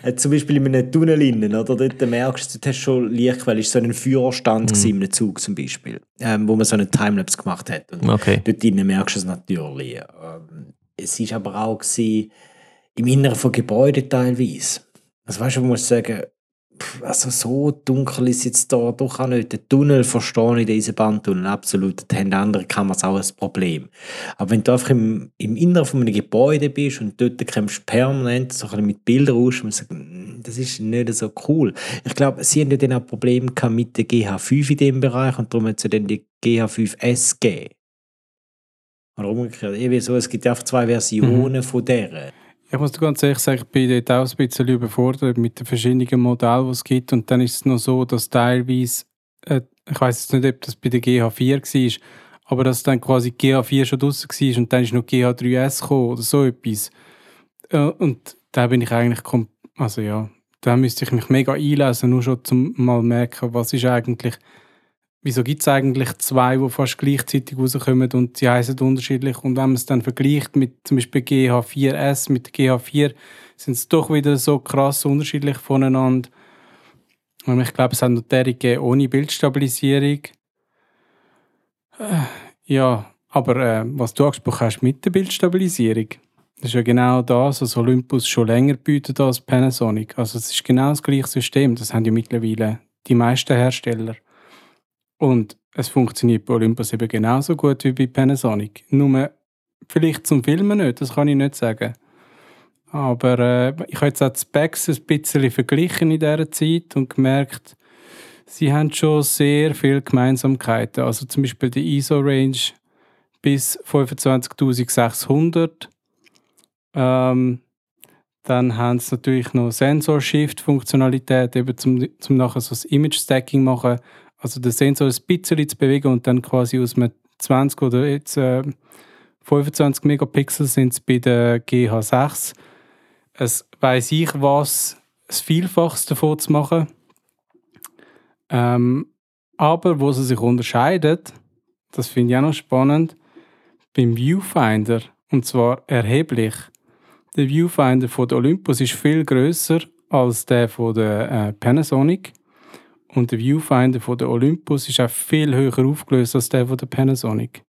äh, zum Beispiel in einem Tunnel innen, oder? Dort merkst du, dort hast du schon Lichtquelle. Es war so ein Führerstand mhm. in einem Zug zum Beispiel, ähm, wo man so einen Timelapse gemacht hat. Und okay. dort innen merkst du es natürlich. Ähm, es war aber auch gewesen, im Inneren von Gebäuden teilweise. Also weißt du, man muss sagen, also so dunkel ist jetzt da doch auch nicht. Der Tunnel verstehe ich, diesen Bandtunnel absolut. Da haben andere Kameras auch ein Problem. Aber wenn du einfach im, im Inneren von einem Gebäude bist und dort kämpfst du permanent so ein mit Bildern raus, und sagst, hm, das ist nicht so cool. Ich glaube, sie haben ja dann auch Probleme mit der GH5 in dem Bereich und darum hat es dann die GH5S gegeben. Oder umgekehrt. Eben so, es gibt ja einfach zwei Versionen mhm. von der. Ich muss ganz ehrlich sagen, ich bin dort auch ein bisschen überfordert mit den verschiedenen Modellen, die es gibt. Und dann ist es noch so, dass teilweise, äh, ich weiß jetzt nicht, ob das bei der GH4 war, aber dass dann quasi GH4 schon draußen war und dann ist noch GH3S gekommen oder so etwas. Äh, und da bin ich eigentlich, also ja, da müsste ich mich mega einlesen, nur schon zum mal merken, was ist eigentlich wieso gibt es eigentlich zwei, die fast gleichzeitig rauskommen und sie heißen unterschiedlich. Und wenn man es dann vergleicht mit zum Beispiel GH4S mit GH4, sind es doch wieder so krass unterschiedlich voneinander. Und ich glaube, es hat noch derige ohne Bildstabilisierung. Äh, ja, aber äh, was du angesprochen hast mit der Bildstabilisierung, das ist ja genau das, was Olympus schon länger bietet als Panasonic. Also es ist genau das gleiche System. Das haben ja mittlerweile die meisten Hersteller. Und es funktioniert bei Olympus eben genauso gut wie bei Panasonic. Nur vielleicht zum Filmen nicht, das kann ich nicht sagen. Aber äh, ich habe jetzt auch die Specs ein bisschen verglichen in dieser Zeit und gemerkt, sie haben schon sehr viele Gemeinsamkeiten. Also zum Beispiel die ISO-Range bis 25.600. Ähm, dann haben sie natürlich noch Sensor-Shift-Funktionalität, eben zum, zum nachher so das Image-Stacking machen also den Sensor ein bisschen zu bewegen und dann quasi aus einem 20 oder jetzt äh, 25 Megapixel sind es bei der GH6. Es weiß ich was, das Vielfachste davon zu machen. Ähm, aber wo sie sich unterscheidet, das finde ich auch noch spannend, beim Viewfinder und zwar erheblich. Der Viewfinder von der Olympus ist viel größer als der von der äh, Panasonic Und der Viewfinder von der Olympus ist auch viel höher aufgelöst als der von der Panasonic.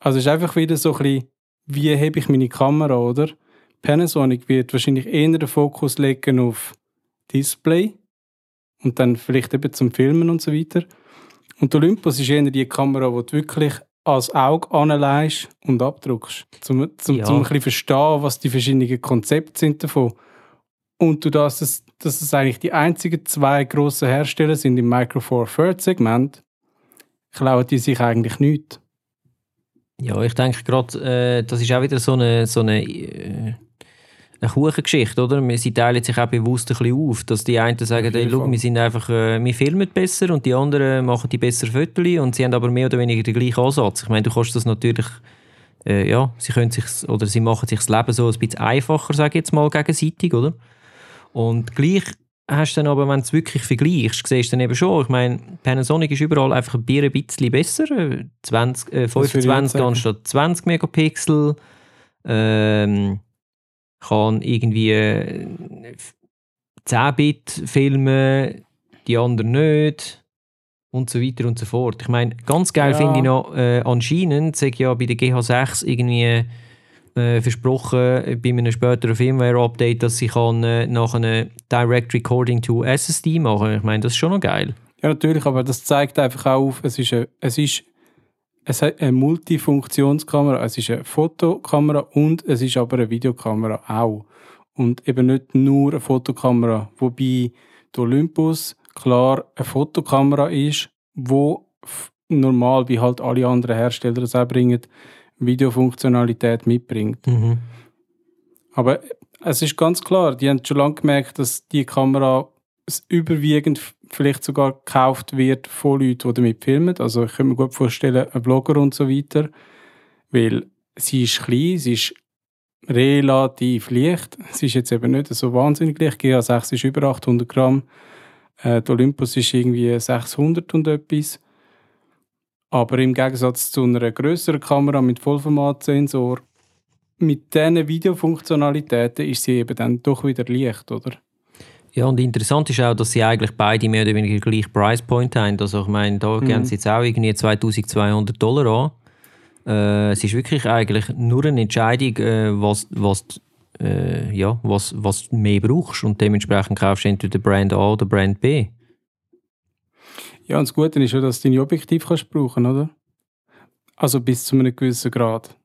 Also es ist einfach wieder so ein bisschen, wie habe ich meine Kamera, oder? Panasonic wird wahrscheinlich eher den Fokus legen auf Display und dann vielleicht eben zum Filmen und so weiter. Und der Olympus ist eher die Kamera, die du wirklich als Auge anlegst und abdruckst. Um, zum, Ja. zum ein bisschen verstehen, was die verschiedenen Konzepte sind davon. Und du dass es, dass es eigentlich die einzigen zwei grossen Hersteller sind im Micro Four Third Segment, klauen die sich eigentlich nichts. Ja, ich denke gerade, äh, das ist auch wieder so eine, so eine, äh, eine Kuchengeschichte, oder? Sie teilen sich auch bewusst ein bisschen auf, dass die einen sagen, hey, schau, wir sind einfach, äh, wir filmen besser und die anderen machen die besser Fotos und sie haben aber mehr oder weniger den gleichen Ansatz. Ich meine, du kannst das natürlich, äh, ja, sie können sich oder sie machen sich das Leben so ein bisschen einfacher, sage ich jetzt mal, gegenseitig, oder? Und gleich hast du dann aber, wenn du es wirklich vergleichst, siehst du dann eben schon, ich meine, Panasonic ist überall einfach ein Bier ein bisschen besser, äh, 20, äh, würde ich auch 25 sagen. anstatt 20 Megapixel, ähm, kann irgendwie äh, 10-Bit filmen, die anderen nicht und so weiter und so fort. Ich meine, ganz geil Ja. finde ich noch, äh, anscheinend, sage ja bei der GH6 irgendwie äh, versprochen bei einem späteren Firmware-Update, dass sie kann, äh, nach einem Direct Recording to SSD machen. Ich meine, das ist schon noch geil. Ja, natürlich, aber das zeigt einfach auch auf, es ist, eine, es ist eine Multifunktionskamera, es ist eine Fotokamera und es ist aber eine Videokamera auch. Und eben nicht nur eine Fotokamera, wobei die Olympus klar eine Fotokamera ist, wo normal, wie halt alle anderen Hersteller das auch bringen, Videofunktionalität mitbringt. Mhm. Aber es ist ganz klar, die haben schon lange gemerkt, dass die Kamera überwiegend vielleicht sogar gekauft wird von Leuten, die damit filmen. Also ich kann mir gut vorstellen, ein Blogger und so weiter. Weil sie ist klein, sie ist relativ leicht. Sie ist jetzt eben nicht so wahnsinnig leicht. GA6 ist über 800 Gramm. Äh, die Olympus ist irgendwie 600 und etwas. Aber im Gegensatz zu einer größeren Kamera mit Vollformatsensor mit diesen Videofunktionalitäten ist sie eben dann doch wieder leicht, oder? Ja, und interessant ist auch, dass sie eigentlich beide mehr oder weniger gleich Price Point haben. Also ich meine, da Mhm. geben sie jetzt auch irgendwie 2200 Dollar an. Äh, es ist wirklich eigentlich nur eine Entscheidung, äh, was, was, äh, ja, was, was du mehr brauchst. Und dementsprechend kaufst du entweder Brand A oder Brand B. Ja, und das Gute ist ja, dass du deine Objektiv kannst brauchen, oder? Also bis zu einem gewissen Grad.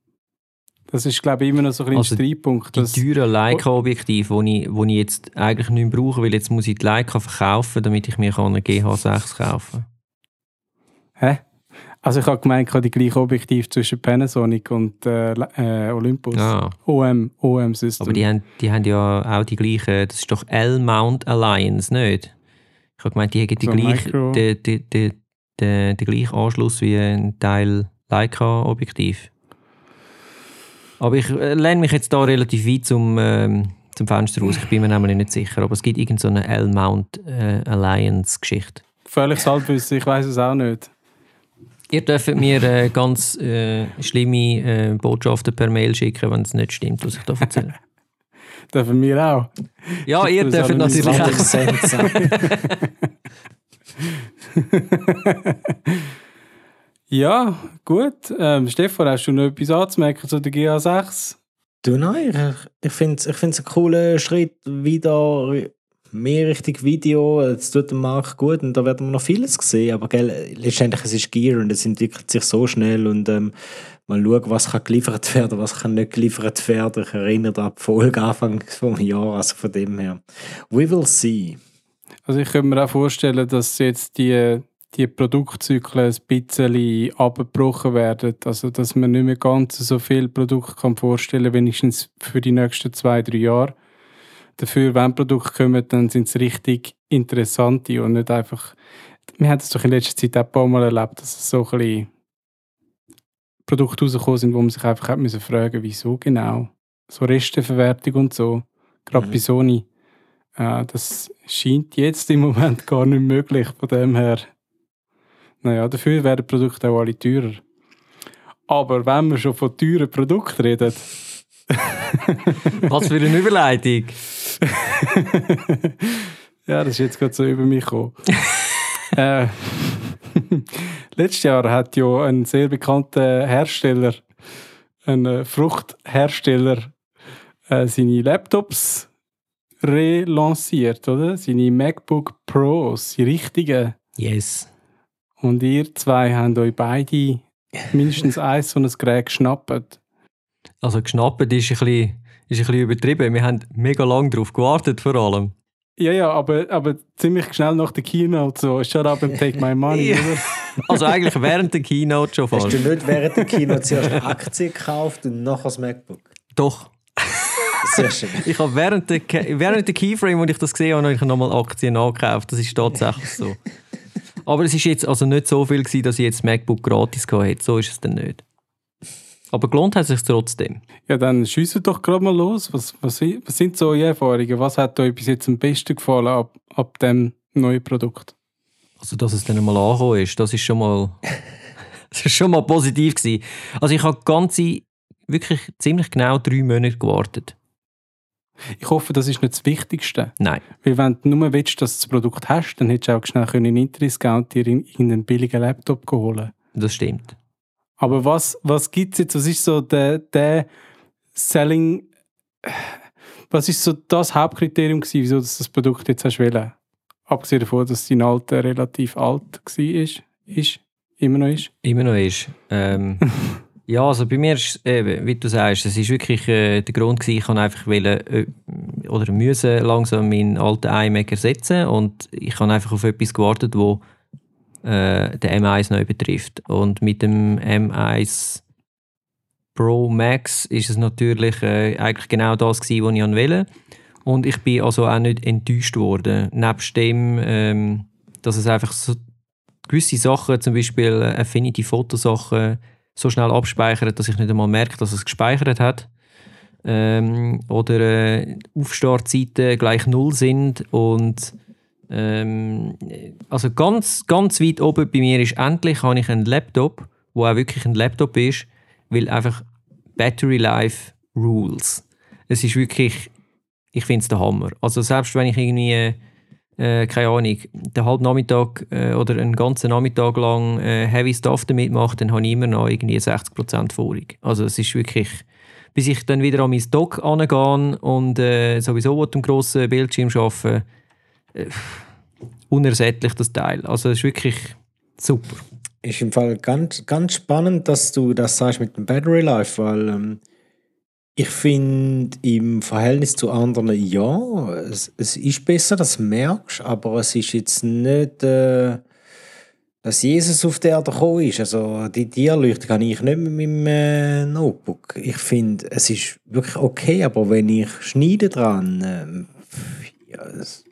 Das ist, glaube ich, immer noch so ein Also Streitpunkt. Die Dass, teuren Leica-Objektive, die ich, wo ich jetzt eigentlich nicht mehr brauche, weil jetzt muss ich die Leica verkaufen, damit ich mir eine GH6 kaufen hä? Also ich habe gemeint, ich habe die gleiche Objektiv zwischen Panasonic und äh, äh, Olympus. Ah, OM, OM System. aber die haben, die haben ja auch die gleiche, das ist doch L-Mount Alliance, nicht? Ich habe gemeint, die hätten die So gleiche, Micro- den, den, den, den, den gleichen Anschluss wie ein Teil Leica-Objektiv. Aber ich äh, lehne mich jetzt da relativ weit zum, ähm, zum Fenster raus. Ich bin mir nämlich nicht sicher. Aber es gibt irgendeine so L-Mount äh, Alliance-Geschichte. Völlig Halbwissen, ich weiß es auch nicht. Ihr dürft mir äh, ganz äh, schlimme äh, Botschaften per Mail schicken, wenn es nicht stimmt, was ich da erzähle. Dürfen wir auch. ja, ihr Das dürft natürlich auch. Ja, gut. Ähm, Stefan, hast du noch etwas anzumerken zu der GA6? Du nein, ich, ich finde es ich find's einen coolen Schritt wieder mehr Richtung Video. Es tut dem Markt gut und da werden wir noch vieles sehen. Aber gell, letztendlich es ist Gear und es entwickelt sich so schnell und ähm, mal schauen, was kann geliefert werden, was kann nicht geliefert werden. Ich erinnere an die Folge Anfang des Jahres, also von dem her. We will see. Also ich könnte mir auch vorstellen, dass jetzt die, die Produktzyklen ein bisschen abgebrochen werden. Also dass man nicht mehr ganz so viel Produkte kann vorstellen wenigstens für die nächsten zwei, drei Jahre. Dafür, wenn Produkte kommen, dann sind es richtig interessante und nicht einfach... Wir haben es doch in letzter Zeit auch ein paar Mal erlebt, dass es so ein bisschen Produkte rausgekommen sind, wo man sich einfach hat müssen fragen wieso genau. So Resteverwertung und so. Gerade Mhm. bei Sony. Äh, das scheint jetzt im Moment gar nicht möglich. Von dem her, naja, dafür werden Produkte auch alle teurer. Aber wenn wir schon von teuren Produkten reden, Was für eine Überleitung. ja, das ist jetzt gerade so über mich gekommen. äh, letztes Jahr hat ja ein sehr bekannter Hersteller, ein äh, Fruchthersteller, äh, seine Laptops relanciert, oder? Seine MacBook Pros, die richtigen. Yes. Und ihr zwei habt euch beide mindestens eins so ein Gerät geschnappt. Also geschnappt ist ein bisschen, ist ein bisschen übertrieben. Wir haben mega lange darauf gewartet vor allem. Ja, ja, aber, aber ziemlich schnell nach der Keynote so, shut up and take my money, Ja. oder? Also eigentlich während der Keynote schon Hast fast. du nicht während der Kino zuerst Aktien gekauft und nachher das MacBook? Doch. Sehr schön. Ich habe während der, während der Keyframe, wo ich das gesehen habe, habe ich nochmal Aktien angekauft. Das ist tatsächlich so. Aber es ist jetzt also nicht so viel gewesen, dass ich jetzt das MacBook gratis hatte. So ist es dann nicht. Aber gelohnt hat es sich trotzdem. Ja, dann schiessen doch gerade mal los. Was, was, was sind so eure Erfahrungen? Was hat euch bis jetzt am besten gefallen ab, ab dem neuen Produkt? Also, dass es dann einmal angekommen ist, das ist schon mal, das ist schon mal positiv gewesen. Also, ich habe ganze, wirklich ziemlich genau drei Monate gewartet. Ich hoffe, das ist nicht das Wichtigste. Nein. Weil wenn du nur willst, dass du das Produkt hast, dann hättest du auch schnell können in und dir in- irgendeinen billigen Laptop holen Das stimmt. Aber was, was gibt es jetzt? Was ist so der, der Selling... Was ist so das Hauptkriterium gewesen, wieso du das Produkt jetzt hast wählen? Abgesehen davon, dass dein Alter relativ alt war, ist, ist, immer noch ist. Immer noch ist. Ähm, ja, also bei mir ist eben, wie du sagst, es ist wirklich äh, der Grund gewesen, ich kann einfach wollen, äh, oder müssen langsam meinen alten iMac ersetzen und ich habe einfach auf etwas gewartet, wo äh, den M1 neu betrifft. Und mit dem M1 Pro Max ist es natürlich äh, eigentlich genau das gewesen, was ich wollte. Und ich bin also auch nicht enttäuscht worden. Nebst dem, ähm, dass es einfach so gewisse Sachen, zum Beispiel Affinity-Fotosachen, so schnell abspeichert, dass ich nicht einmal merke, dass es gespeichert hat. Ähm, oder äh, Aufstartzeiten gleich null sind und ähm, also ganz, ganz weit oben bei mir ist endlich habe ich einen Laptop, wo auch wirklich ein Laptop ist, weil einfach Battery Life Rules. Es ist wirklich, ich finde es der Hammer. Also selbst wenn ich irgendwie äh, keine Ahnung, den halben Nachmittag äh, oder einen ganzen Nachmittag lang äh, Heavy Stuff damit mache, dann habe ich immer noch irgendwie 60% vorig. Also es ist wirklich, bis ich dann wieder an mein Dock angehe und äh, sowieso dem grossen Bildschirm arbeite, äh, unersättlich das Teil. Also es ist wirklich super. Ist im Fall ganz, ganz spannend, dass du das sagst mit dem Battery Life, weil ähm, ich finde im Verhältnis zu anderen ja, es, es ist besser, das merkst, aber es ist jetzt nicht, äh, dass Jesus auf der Erde gekommen ist. Also die Tierleuchte kann ich nicht mit meinem äh, Notebook. Ich finde, es ist wirklich okay, aber wenn ich schneide dran, ähm, ja, es,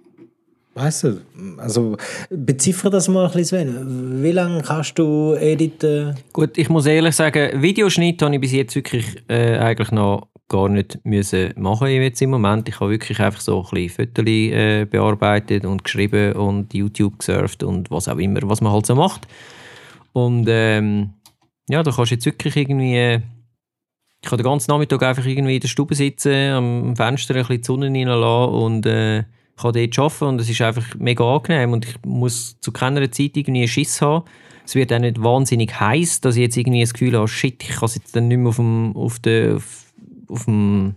weißt du, also beziffere das mal ein bisschen. Wie lange kannst du editen? Gut, ich muss ehrlich sagen, Videoschnitt habe ich bis jetzt wirklich äh, eigentlich noch gar nicht müssen machen jetzt im Moment. Ich habe wirklich einfach so ein bisschen Fotos äh, bearbeitet und geschrieben und YouTube gesurft und was auch immer, was man halt so macht. Und ähm, ja, da kannst du jetzt wirklich irgendwie... äh, Ich kann den ganzen Nachmittag einfach irgendwie in der Stube sitzen, am Fenster ein bisschen die Sonne reinlassen und äh, kann dort arbeiten und es ist einfach mega angenehm und ich muss zu keiner Zeit irgendwie einen Schiss haben. Es wird auch nicht wahnsinnig heiß, dass ich jetzt irgendwie das Gefühl habe, shit, ich kann es jetzt dann nicht mehr auf dem, auf der, auf, auf dem,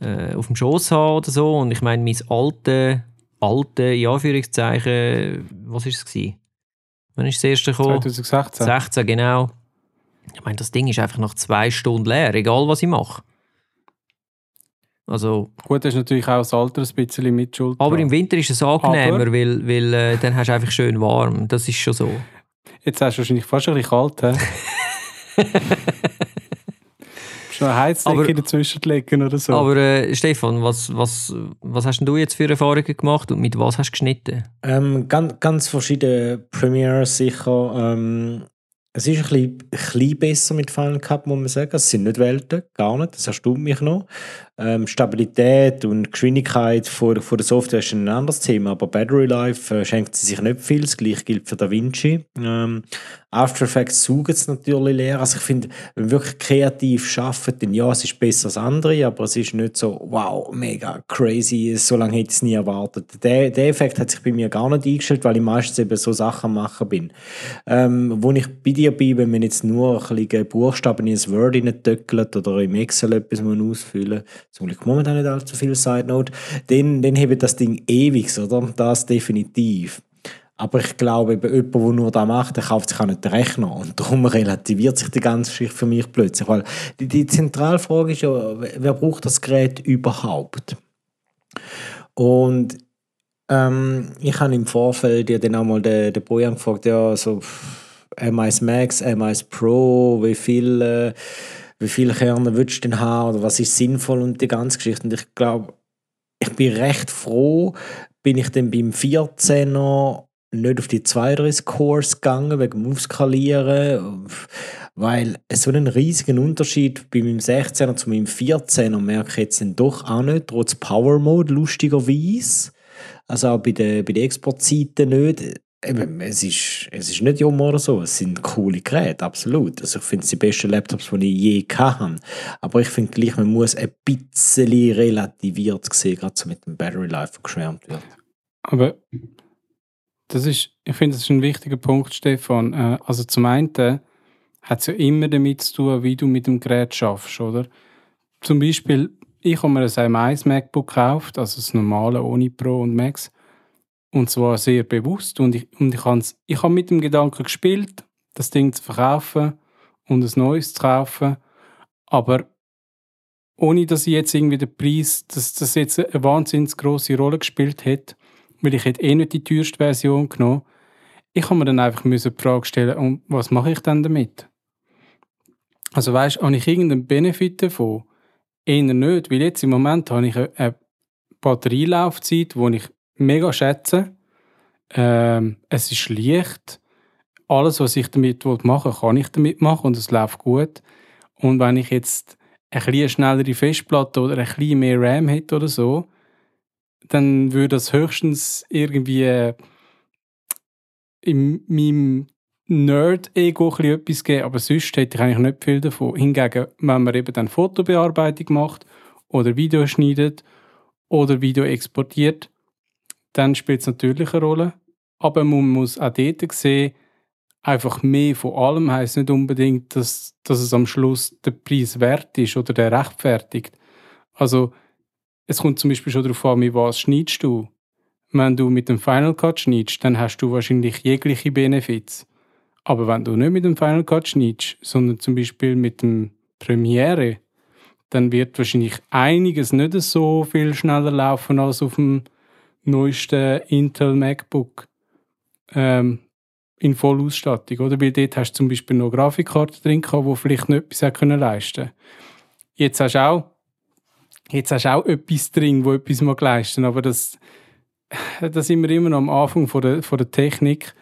äh, auf dem Schoss haben oder so. Und ich meine, mein alte, alte, in Anführungszeichen, was war es? gewesen? Wann ist das erste gekommen? 2016. 16, genau. Ich meine, das Ding ist einfach nach zwei Stunden leer, egal was ich mache. Also, Gut, das ist natürlich auch das Alter ein bisschen mit Schuld. aber im Winter ist es angenehmer, Aber- weil, weil äh, dann hast du einfach schön warm. Das ist schon so. Jetzt hast du wahrscheinlich fast ein bisschen kalt, hä? Schon eine Heizdecke Aber- dazwischen legen oder so. Aber äh, Stefan, was, was, was hast denn du jetzt für Erfahrungen gemacht und mit was hast du geschnitten? Ähm, ganz, ganz verschiedene Premiere sicher. Ähm, es ist ein bisschen, ein bisschen besser mit Final Cut, muss man sagen. Es sind nicht Welten, gar nicht. Das erstaunt mich noch. Ähm, Stabilität und Geschwindigkeit von, von der Software ist ein anderes Thema, aber Battery Life äh, schenkt sie sich nicht viel. Das gleiche gilt für DaVinci. Ähm, After Effects saugen es natürlich leer. Also ich finde, wenn wir wirklich kreativ arbeiten, dann ja, es ist besser als andere, aber es ist nicht so, wow, mega crazy, so lange hätte ich es nie erwartet. Der, der Effekt hat sich bei mir gar nicht eingestellt, weil ich meistens eben so Sachen machen bin. Ähm, wo ich bei dir bin, wenn man jetzt nur ein Buchstaben in ein Word töckelt oder im Excel etwas ausfüllen zum Glück momentan nicht allzu viel Side Note, dann, dann hebt das Ding ewig, oder? Das definitiv. Aber ich glaube, eben jemand, der nur das macht, der kauft sich auch nicht den Rechner. Und darum relativiert sich die ganze Geschichte für mich plötzlich. Weil die, die Zentralfrage ist ja, wer braucht das Gerät überhaupt? Und ähm, ich habe im Vorfeld ja dann auch mal den, den Bojan gefragt, ja, so M1 Max, M1 Pro, wie viel, äh, wie viele Kerne willst du denn haben oder was ist sinnvoll und die ganze Geschichte. Und ich glaube, ich bin recht froh, bin ich dann beim 14er nicht auf die 32 Cores gegangen, wegen dem Aufskalieren, weil so einen riesigen Unterschied bei meinem 16er zu meinem 14er merke ich jetzt dann doch auch nicht, trotz Power Mode, lustigerweise. Also auch bei den, bei den Exportzeiten nicht. Eben, es, ist, es ist nicht jung oder so, es sind coole Geräte, absolut. Also ich finde es die besten Laptops, die ich je hatte. Aber ich finde gleich, man muss ein bisschen relativiert sehen, gerade so mit dem Battery Life, der geschwärmt wird. Aber das ist, ich finde, das ist ein wichtiger Punkt, Stefan. Äh, also zum einen hat es ja immer damit zu tun, wie du mit dem Gerät schaffst, oder? Zum Beispiel, ich habe mir ein M1 MacBook gekauft, also das normale ohne Pro und Max. Und zwar sehr bewusst. Und ich, und ich habe ich hab mit dem Gedanken gespielt, das Ding zu verkaufen und ein neues zu kaufen. Aber ohne dass ich jetzt irgendwie den Preis, dass das jetzt eine wahnsinnig große Rolle gespielt hat, weil ich hätte eh nicht die teuerste Version genommen. Ich habe mir dann einfach die Frage stellen, und was mache ich dann damit? Also weißt, du, habe ich irgendeinen Benefit davon? Eher nicht, weil jetzt im Moment habe ich eine Batterielaufzeit, die ich mega schätze. Ähm, es ist leicht. Alles, was ich damit machen will, kann ich damit machen und es läuft gut. Und wenn ich jetzt eine bisschen schnellere Festplatte oder ein bisschen mehr RAM hätte oder so, dann würde das höchstens irgendwie äh, in meinem Nerd-Ego etwas geben, aber sonst hätte ich eigentlich nicht viel davon. Hingegen, wenn man eben dann Fotobearbeitung macht oder Video schneidet oder Video exportiert, dann spielt es natürlich eine Rolle. Aber man muss auch dort sehen, einfach mehr von allem heisst nicht unbedingt, dass, dass es am Schluss der Preis wert ist oder der rechtfertigt. Also es kommt zum Beispiel schon darauf an, mit was schneidest du. Wenn du mit dem Final Cut schneidest, dann hast du wahrscheinlich jegliche Benefits. Aber wenn du nicht mit dem Final Cut schneidest, sondern zum Beispiel mit dem Premiere, dann wird wahrscheinlich einiges nicht so viel schneller laufen als auf dem neuesten Intel MacBook ähm, in Vollausstattung. Oder? Weil dort hast du zum Beispiel noch Grafikkarte drin, die vielleicht nicht etwas leisten können. Jetzt hast du auch Jetzt hast auch etwas drin, wo etwas mag leisten aber das, das sind wir immer noch am Anfang von der, von der Technik.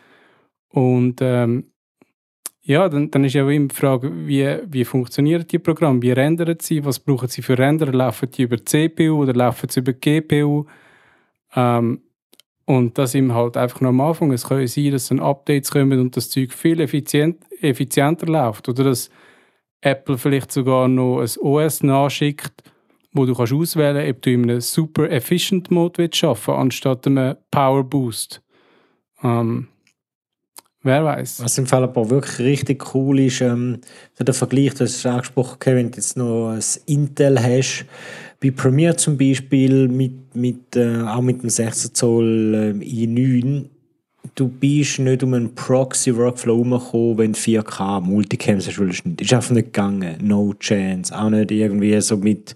Und ähm, ja, dann, dann ist ja immer die Frage, wie, wie funktionieren die Programme, wie rendern sie, was brauchen sie für Render, laufen die über CPU oder laufen sie über GPU? Ähm, und das sind halt einfach noch am Anfang. Es kann sein, dass dann Updates kommen und das Zeug viel effizient, effizienter läuft. Oder dass Apple vielleicht sogar noch ein OS nachschickt, wo du kannst auswählen kannst, ob du in einem super efficient Mode willst arbeiten anstatt einem Power Boost. Ähm, wer weiß. Was im Fall aber wirklich richtig cool ist, ähm, der Vergleich, du hast angesprochen, wenn du jetzt noch ein Intel hast, bei Premiere zum Beispiel mit, mit, äh, auch mit dem 16 Zoll äh, i9 du bist nicht um einen Proxy-Workflow herumgekommen, wenn du 4K Multicams hast willst. Das ist einfach nicht gegangen. No chance. Auch nicht irgendwie so mit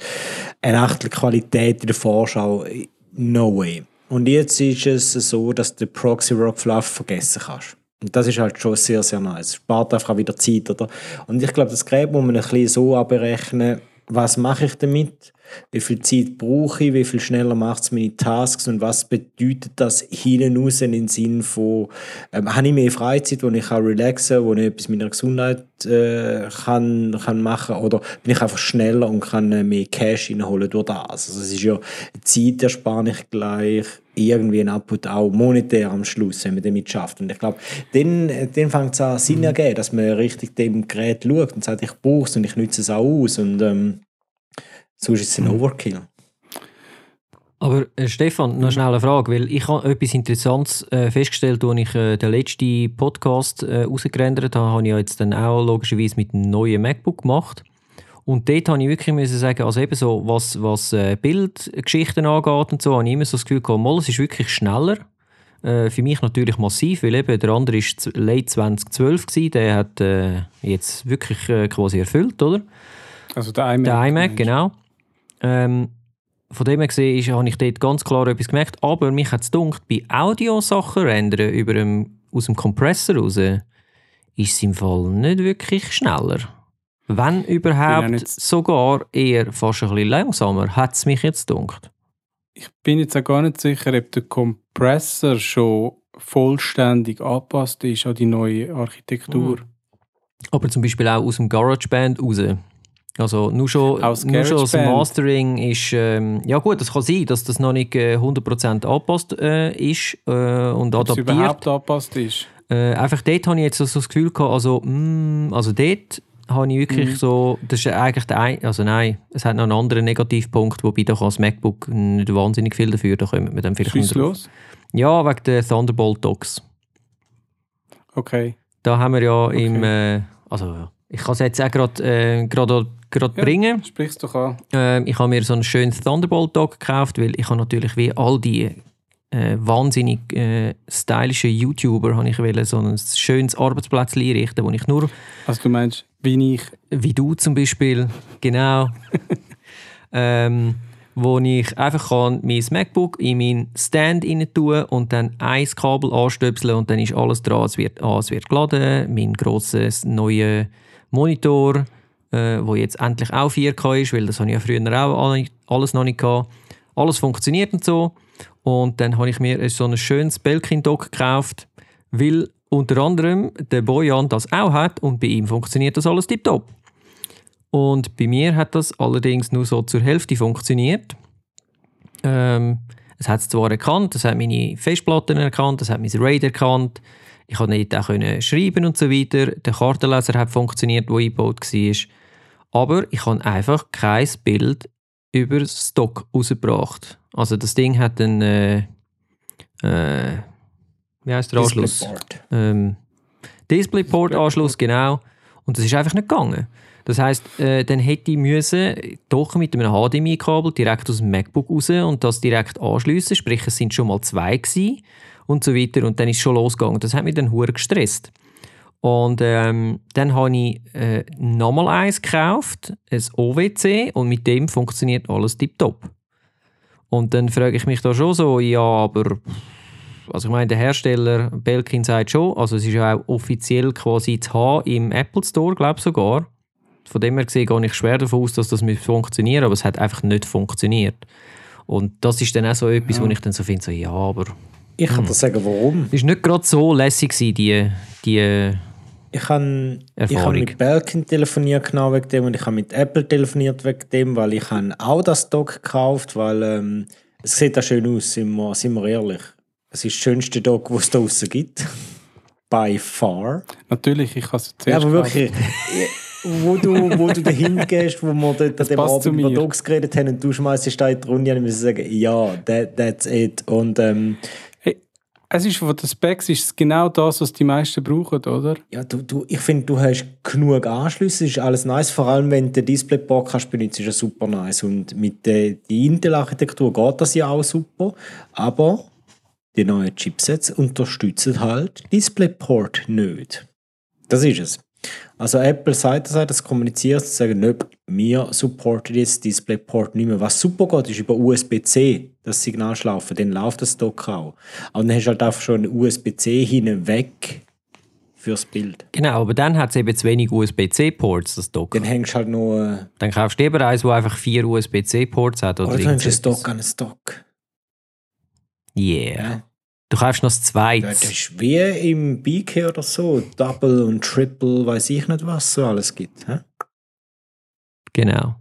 einer Achtel Qualität in der Vorschau. No way. Und jetzt ist es so, dass du den Proxy-Workflow vergessen kannst. Und das ist halt schon sehr, sehr nice. Es spart einfach wieder Zeit, oder? Und ich glaube, das Gerät muss man ein bisschen so abrechnen, was mache ich damit? Wie viel Zeit brauche ich, wie viel schneller macht es meine Tasks und was bedeutet das hinten raus in den Sinn von, ähm, habe ich mehr Freizeit, wo ich kann relaxen, wo ich etwas mit meiner Gesundheit äh, kann, kann machen oder bin ich einfach schneller und kann äh, mehr Cash reinholen durch das. Also es ist ja Zeit erspare ich gleich irgendwie ein Output auch monetär am Schluss, wenn man damit schafft. Und ich glaube, dann, dann fängt es an Sinn mhm. ergeben, dass man richtig dem Gerät schaut und sagt, ich brauche es und ich nutze es auch aus und ähm, sonst ist es ein mhm. Overkill. Aber äh, Stefan, noch schnell eine Frage, weil ich habe etwas Interessantes äh, festgestellt, als ich äh, den letzten Podcast äh, rausgerendert habe, habe ich ja jetzt dann auch logischerweise mit einem neuen MacBook gemacht. Und dort habe ich wirklich müssen sagen, also eben so, was, was äh, Bildgeschichten angeht und so, habe ich immer so das Gefühl gehabt, mal, es ist wirklich schneller. Äh, für mich natürlich massiv, weil eben der andere war late 2012, gewesen, der hat äh, jetzt wirklich äh, quasi erfüllt, oder? Also der iMac. Der iMac, genau. Ähm, von dem her gesehen ist, habe ich dort ganz klar etwas gemerkt, aber mich hat es gedacht, bei Audiosachen ändern über dem, aus dem Kompressor raus, ist es im Fall nicht wirklich schneller. Wenn überhaupt, sogar eher fast ein bisschen langsamer, hat es mich jetzt gedacht. Ich bin jetzt auch gar nicht sicher, ob der Kompressor schon vollständig angepasst ist an die neue Architektur. Mhm. Aber zum Beispiel auch aus dem GarageBand raus. Also nur schon, nur schon das Mastering ist, ähm, ja gut, es kann sein, dass das noch nicht äh, 100% angepasst äh, ist äh, und Ob adaptiert. überhaupt angepasst ist. Äh, einfach dort habe ich jetzt so, so das Gefühl gehabt, also, mm, also dort habe ich wirklich mhm. so, das ist eigentlich der ein, also nein, es hat noch einen anderen Negativpunkt, wobei da kann das MacBook nicht wahnsinnig viel dafür, da kommen wir dann vielleicht Schieß los? Ja, wegen der Thunderbolt Docs. Okay. Da haben wir ja okay. im, äh, also ich kann es jetzt auch gerade äh, ja, bringen. Sprichst doch an. Äh, ich habe mir so einen schönen Thunderbolt Dock gekauft, weil ich habe natürlich wie all die äh, wahnsinnig äh, stylische YouTuber habe ich wollen, so ein schönes Arbeitsplatz einrichten, wo ich nur... Also du meinst, wie ich? Wie du zum Beispiel, genau. ähm, wo ich einfach kann mein MacBook in meinen Stand rein tun und dann ein Kabel anstöpseln und dann ist alles dran, es wird, ah, es wird geladen, mein grosses neuer Monitor, äh, wo jetzt endlich auch 4K ist, weil das habe ich ja früher auch alles noch nicht gehabt. Alles funktioniert und so. Und dann habe ich mir so ein schönes Belkin-Dock gekauft, weil unter anderem der Bojan das auch hat und bei ihm funktioniert das alles tiptop. Und bei mir hat das allerdings nur so zur Hälfte funktioniert. Ähm, es hat es zwar erkannt, es hat meine Festplatten erkannt, es hat mein RAID erkannt, ich konnte nicht auch schreiben und so weiter. Der Kartenleser hat funktioniert, der eingebaut war. Aber ich habe einfach kein Bild über das Stock rausgebracht. Also das Ding hat einen, äh, äh, wie heißt der Anschluss? Displayport. Ähm, Displayport-Anschluss, genau. Und das ist einfach nicht gegangen. Das heisst, äh, dann hätte ich müssen doch mit einem HDMI-Kabel direkt aus dem MacBook raus und das direkt anschliessen. Sprich, es sind schon mal zwei gewesen und so weiter. Und dann ist es schon losgegangen. Das hat mich dann hure gestresst. Und ähm, dann habe ich äh, nochmal eins gekauft, ein OWC, und mit dem funktioniert alles tiptop. Und dann frage ich mich da schon so, ja, aber also ich meine, der Hersteller Belkin sagt schon, also es ist ja auch offiziell quasi zu haben im Apple Store, glaube ich sogar. Von dem her gesehen gehe ich schwer davon aus, dass das funktioniert, aber es hat einfach nicht funktioniert. Und das ist dann auch so etwas, ja. wo ich dann so finde, so, ja, aber... Ich kann hm. dir sagen, warum. Es war nicht gerade so lässig, die, die ich habe hab mit Belkin telefoniert genau wegen dem und ich habe mit Apple telefoniert wegen dem, weil ich auch das Dock gekauft, weil ähm, es sieht da schön aus, sind wir, sind wir ehrlich. Es ist das schönste Dock, das es da draußen gibt. By far. Natürlich, ich kann es zuerst Ja, aber wirklich, wo du, wo du dahin gehst, wo wir dort an dem Abend über Dogs geredet haben und du schmeißt da in die Runde, ich muss sagen, ja, that, that's it. Und ähm, es ist von den Specs ist es genau das, was die meisten brauchen, oder? Ja, du, du, ich finde, du hast genug Anschlüsse, ist alles nice. Vor allem, wenn du den Displayport kannst benutzen, ist ja super nice. Und mit der Intel-Architektur geht das ja auch super. Aber die neuen Chipsets unterstützen halt DisplayPort nicht. Das ist es. Also Apple sagt das, kommuniziert, sie sagen, nicht, wir supporten jetzt DisplayPort nicht mehr. Was super geht, ist über USB-C das Signal schlafen, dann läuft das Dock auch. Aber dann hast du halt einfach schon ein USB-C hinweg fürs Bild. Genau, aber dann hat es eben zu wenig USB-C-Ports, das Dock. Dann hängst du halt nur. Äh, Dann kaufst du lieber eins, das einfach vier USB-C-Ports hat. Oder, oder du hängst einen irgendetwas. Stock an einen Stock. Yeah. Ja. Du kaufst noch das Ja, Zweites. Das ist wie im BK oder so. Double und Triple, weiß ich nicht, was es so alles gibt. hä? Genau.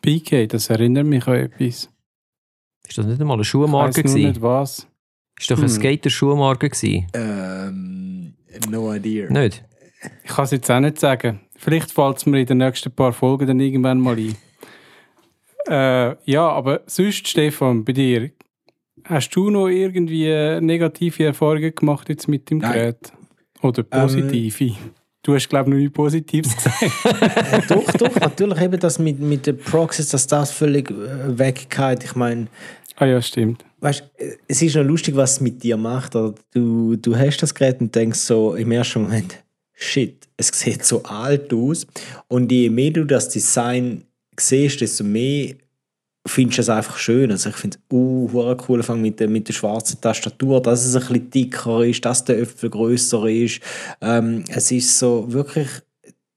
BK, das erinnert mich an etwas. Ist das nicht einmal eine Ich Schuhmarke weiss nur gewesen? nicht was. Ist doch eine Hm. Skater-Schuhmarke gewesen? Ähm, no idea. Nicht? Ich kann es jetzt auch nicht sagen. Vielleicht fällt es mir in den nächsten paar Folgen dann irgendwann mal ein. Äh, ja, aber sonst, Stefan, bei dir, hast du noch irgendwie negative Erfahrungen gemacht jetzt mit dem Nein. Gerät? Oder positive? du hast, glaube ich, noch nie Positives gesagt. Doch, doch, natürlich eben das mit, mit den Proxies, dass das völlig äh, weggeht. Ich meine, ah ja, stimmt. weißt, äh, es ist noch lustig, was es mit dir macht. Du, du hast das Gerät und denkst so im ersten Moment, shit, es sieht so alt aus. Und je mehr du das Design siehst, desto mehr findest du es einfach schön. Also ich finde es uh, cool Fang mit der, mit der schwarzen Tastatur, dass es ein bisschen dicker ist, dass der Öffel größer ist. Ähm, es ist so wirklich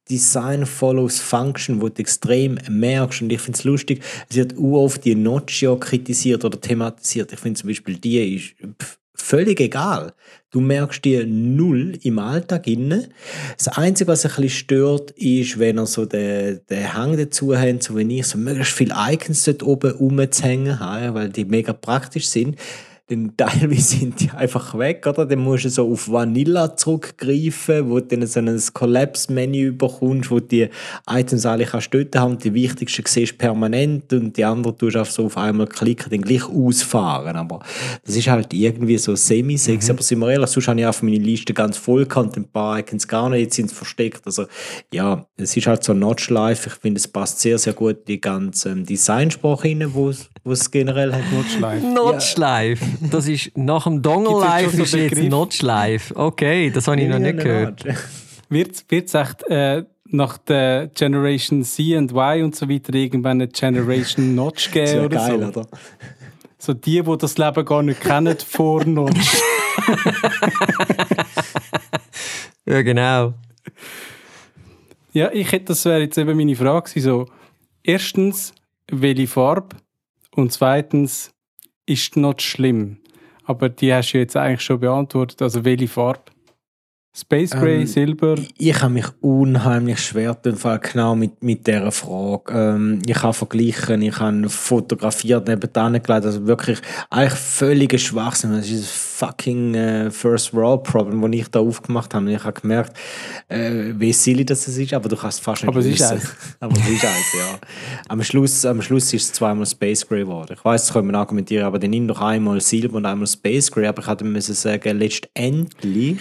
Design follows Function, wo du extrem merkst. Und ich finde es lustig, es wird oft die Notch kritisiert oder thematisiert. Ich finde zum Beispiel, die ist pf, völlig egal. Du merkst die null im Alltag inne. Das Einzige, was ein bisschen stört, ist, wenn er so den, den Hang dazu hat, so wie ich, so möglichst viele Icons dort oben rumzuhängen, weil die mega praktisch sind. Dann teilweise sind die einfach weg, oder? Dann musst du so auf Vanilla zurückgreifen, wo du dann so ein Collapse-Menü bekommst, wo du die Items alle kannst dort haben. Die wichtigsten siehst du permanent und die anderen tust du auf so auf einmal klicken, dann gleich ausfahren. Aber das ist halt irgendwie so semi-sexy. Aber sind wir ehrlich, sonst habe ich auf meine Liste ganz voll gehabt, ein paar Icons gar nicht, jetzt sind sie versteckt. Also ja, es ist halt so Notch Life. Ich finde, es passt sehr, sehr gut in die ganze ähm, Designsprache rein, wo es generell hat. Notchlife. Notchlife. Das ist nach dem Dongle schon so ist jetzt Begriff? Notchlife. Okay, das habe ich noch nicht gehört. Wird es echt äh, nach der Generation C und Y und so weiter irgendwann eine Generation Notch geben oder geil, so? oder? So die, die das Leben gar nicht kennen, vor Notch. Ja, genau. Ja, ich hätte, das wäre jetzt eben meine Frage so, erstens, welche Farbe und zweitens, ist die Notch schlimm? Aber die hast du jetzt eigentlich schon beantwortet, also welche Farbe? Space Gray, Ähm, Silber? Ich habe mich unheimlich schwer Fall genau mit, mit dieser Frage. Ähm, ich habe verglichen, ich habe fotografiert, nebenan gelegt, also wirklich eigentlich völliger Schwachsinn. Das ist ein fucking äh, First World Problem, das ich da aufgemacht habe. Und ich habe gemerkt, äh, wie silly das ist, aber du kannst fast nicht Aber es ist eins. aber es ist eins, ja. Am Schluss, am Schluss ist es zweimal Space Gray geworden. Ich weiß, das können wir argumentieren, aber dann nimm doch einmal Silber und einmal Space Gray. Aber ich hatte müssen sagen, letztendlich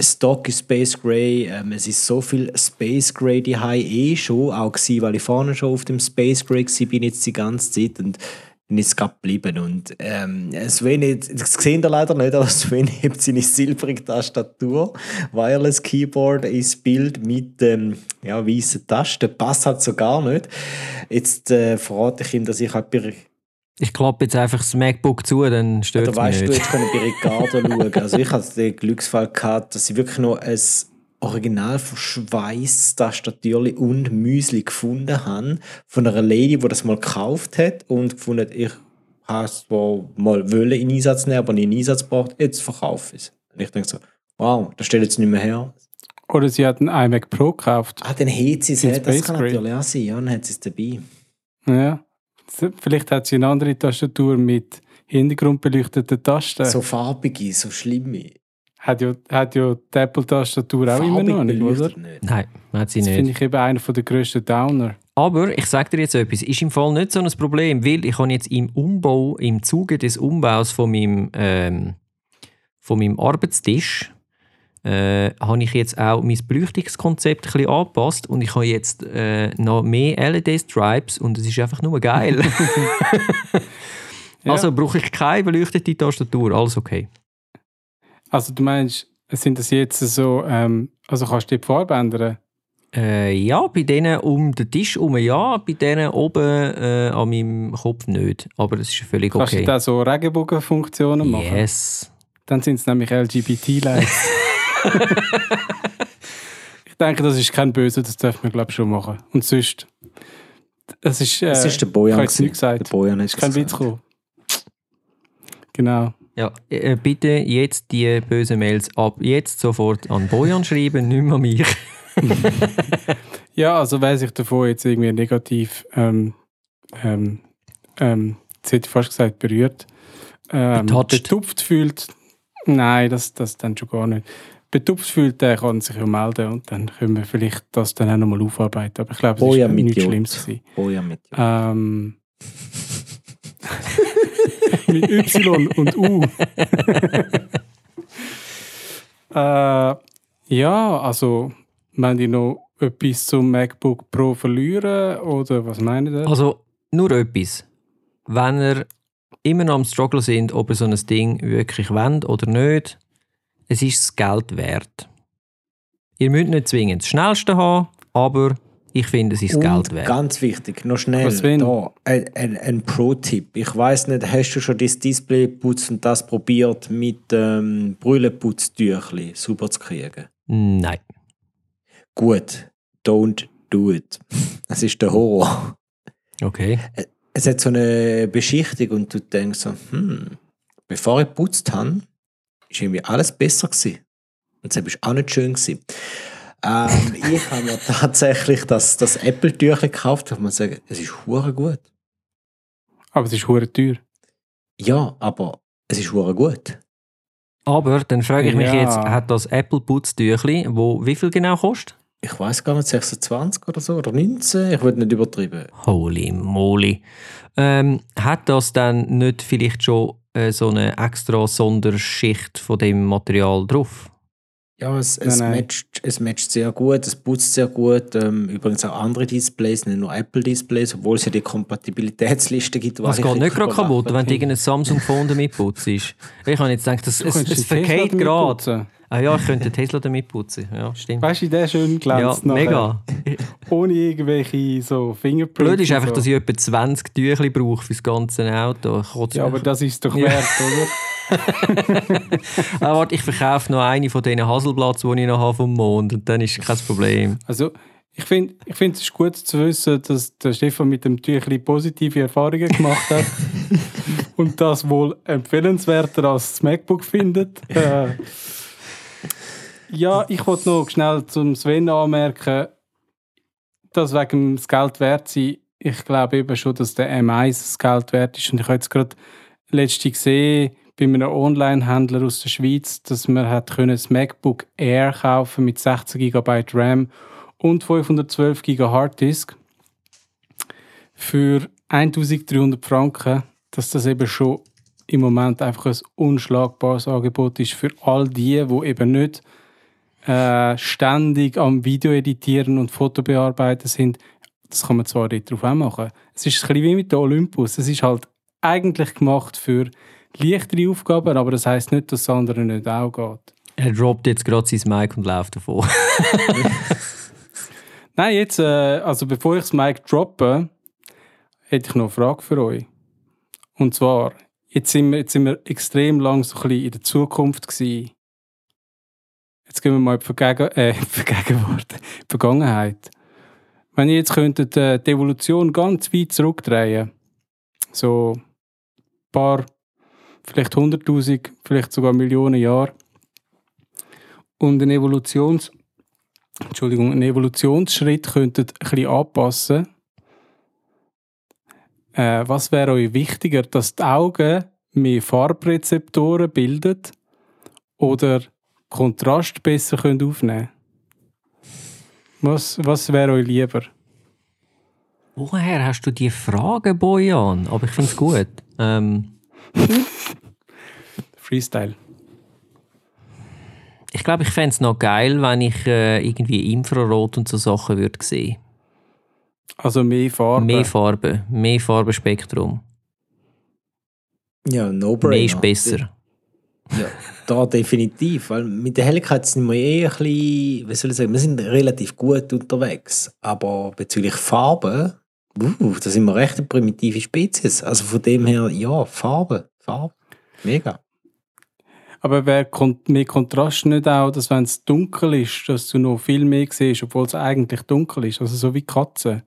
Stock ist Space Gray, ähm, es ist so viel Space Gray die eh schon, auch gewesen, weil ich vorne schon auf dem Space Gray war, bin jetzt die ganze Zeit und ist es gerade geblieben. Und ähm, Sven, das sehen ihr leider nicht, aber Sven hebt seine silbrige Tastatur, Wireless Keyboard ins Bild mit ähm, ja, weißen Tasten, passt halt so gar nicht. Jetzt äh, verrate ich ihm, dass ich halt Ich klappe jetzt einfach das MacBook zu, dann stört es mich weißt du, nicht. jetzt können bei Ricardo schauen. Also ich hatte den Glücksfall gehabt, dass ich wirklich noch ein original verschweißtes Tastaturli und Müsli gefunden habe von einer Lady, die das mal gekauft hat und gefunden hat, ich habe es mal wollen in Einsatz nehmen, aber nie in Einsatz gebracht, jetzt verkaufe ich es. Und ich denke so, wow, das stellt jetzt nicht mehr her. Oder sie hat einen iMac Pro gekauft. Ah, dann hat sie es, das kann natürlich auch sein, ja, dann hat sie es dabei. Ja. Vielleicht hat sie eine andere Tastatur mit hintergrundbeleuchteten Tasten. So farbige, so schlimme. Hat ja, hat ja die Apple-Tastatur auch immer noch nicht, oder? nicht. Nein, hat sie Das nicht. finde ich eben einer der grössten Downer. Aber ich sage dir jetzt etwas, ist im Fall nicht so ein Problem, weil ich habe jetzt im Umbau, im Zuge des Umbaus von meinem, ähm, von meinem Arbeitstisch, äh, habe ich jetzt auch mein Beleuchtungskonzept ein bisschen angepasst und ich habe jetzt äh, noch mehr LED-Stripes und es ist einfach nur geil. Ja. Also brauche ich keine beleuchtete Tastatur, alles okay. Also du meinst, sind das jetzt so, ähm, also kannst du die Farbe ändern? Äh, ja, bei denen um den Tisch herum ja, bei denen oben äh, an meinem Kopf nicht. Aber das ist völlig Kannst du okay. da so Regenbogenfunktionen machen? Yes. Dann sind es nämlich LGBT-Lights. ich denke, das ist kein Böse, das darf man, glaube ich, schon machen. Und sonst, das ist, äh, Das ist der Bojan. ich nicht gesagt. Der Bojan ist kein Witz gekommen. Genau. Ja, äh, bitte jetzt die bösen Mails ab jetzt sofort an Bojan schreiben, nicht mehr an mich. Ja, also wer sich davon jetzt irgendwie negativ, ähm, ähm, ähm, jetzt hätte ich fast gesagt, berührt, ähm, betupft fühlt, nein, das, das dann schon gar nicht. Betupft fühlt, der kann sich ja melden und dann können wir vielleicht das dann auch nochmal aufarbeiten. Aber ich glaube, es Bojan ist mit nichts. Schlimmes gewesen. Bojan mit Ähm, mit Y und U. äh, ja, also, wenn die noch etwas zum MacBook Pro verlieren oder was meinen ihr? Also nur etwas. Wenn ihr immer noch am Struggle sind, ob ihr so ein Ding wirklich wollt oder nicht, es ist das Geld wert. Ihr müsst nicht zwingend das Schnellste haben, aber ich finde, es ist das Geld Und wert. ganz wichtig, noch schnell, da, ein, ein, ein Pro-Tipp. Ich weiß nicht, hast du schon das Display putzt und das probiert mit ähm, Brüllenputztüchli super zu kriegen? Nein. Gut, don't do it. Das ist der Horror. Okay. Es hat so eine Beschichtung und du denkst so, hm, bevor ich geputzt habe, ist irgendwie alles besser gewesen. Und war auch nicht schön gewesen. Ähm, ich habe mir tatsächlich das, das Apple-Tüchli gekauft und muss sagen, es ist hure gut. Aber es ist hure teuer. Ja, aber es ist hure gut. Aber dann frage ich mich Ja. jetzt, hat das Apple Putztüchli, wo wie viel genau kostet? Ich weiß gar nicht, 26 oder so oder 19, ich würde nicht übertreiben. Holy moly. Ähm, hat das dann nicht vielleicht schon äh, so eine extra Sonderschicht von dem Material drauf? Ja, es, es, Nein, nein. Matcht, es matcht sehr gut, es putzt sehr gut. Ähm, übrigens auch andere Displays, nicht nur Apple-Displays, obwohl es ja die Kompatibilitätsliste gibt. Was ich geht nicht gerade kaputt, wenn du irgendein Samsung Phone damit putzt? Ich habe jetzt gedacht, das, es, es verkehrt gerade. Ah ja, ich könnte den Tesla damit putzen. Ja, stimmt. Weißt du, der schön Ja, glänzt nachher? mega. Ohne irgendwelche so Fingerprints. Blöd ist einfach, so. dass ich etwa 20 Tüchli brauche für das ganze Auto. Kotze Ja, aber das ist doch Ja. wert, oder? Ah, warte, ich verkaufe noch eine von diesen Haselblatts, die ich noch habe vom Mond und dann ist kein Problem. Also, ich finde, ich find, es ist gut zu wissen, dass der Stefan mit dem Tüchli positive Erfahrungen gemacht hat und das wohl empfehlenswerter als das MacBook findet. Äh, ja, ich wollte noch schnell zum Sven anmerken, dass wegen das Geld wert sein, ich glaube eben schon, dass der M1 das Geld wert ist. Und ich habe jetzt gerade letzte gesehen, bei einem Online-Händler aus der Schweiz, dass man hat können das MacBook Air kaufen mit 16 GB RAM und 512 GB Harddisk für 1300 Franken, dass das eben schon im Moment einfach ein unschlagbares Angebot ist für all die, die eben nicht äh, ständig am Video editieren und Foto bearbeiten sind. Das kann man zwar dort drauf auch machen. Es ist ein bisschen wie mit der Olympus. Es ist halt eigentlich gemacht für leichtere Aufgaben, aber das heißt nicht, dass das andere nicht auch geht. Er droppt jetzt gerade sein Mic und läuft davon. Nein, jetzt, äh, also bevor ich das Mic droppe, hätte ich noch eine Frage für euch. Und zwar, jetzt sind wir, jetzt sind wir extrem lang so ein bisschen in der Zukunft gewesen. Jetzt gehen wir mal in die, Vergegen äh, Vergegenwart, Vergangenheit. Wenn ihr jetzt könntet äh, die Evolution ganz weit zurückdrehen, so ein paar, vielleicht hunderttausend, vielleicht sogar Millionen Jahre, und einen Evolutions Entschuldigung, einen Evolutionsschritt könntet ein bisschen anpassen. Äh, was wäre euch wichtiger, dass die Augen mehr Farbrezeptoren bilden oder Kontrast besser können aufnehmen was, was wäre euch lieber? Woher hast du die Frage, Bojan? Aber ich finde es gut. Ähm, Freestyle. ich glaube, ich fände es noch geil, wenn ich äh, irgendwie Infrarot und so Sachen würde sehen. Also mehr Farbe. Mehr Farbe, mehr Farbenspektrum. Ja, no Mehr brainer. ist besser. Ja, da definitiv. Weil mit der Helligkeit sind wir eh ein bisschen, wie soll ich sagen, wir sind relativ gut unterwegs. Aber bezüglich Farbe, uh, da sind wir recht eine primitive Spezies. Also von dem her, ja, Farbe, Farbe. Mega. Aber wäre mehr Kontrast nicht auch, dass wenn es dunkel ist, dass du noch viel mehr siehst, obwohl es eigentlich dunkel ist? Also so wie Katzen.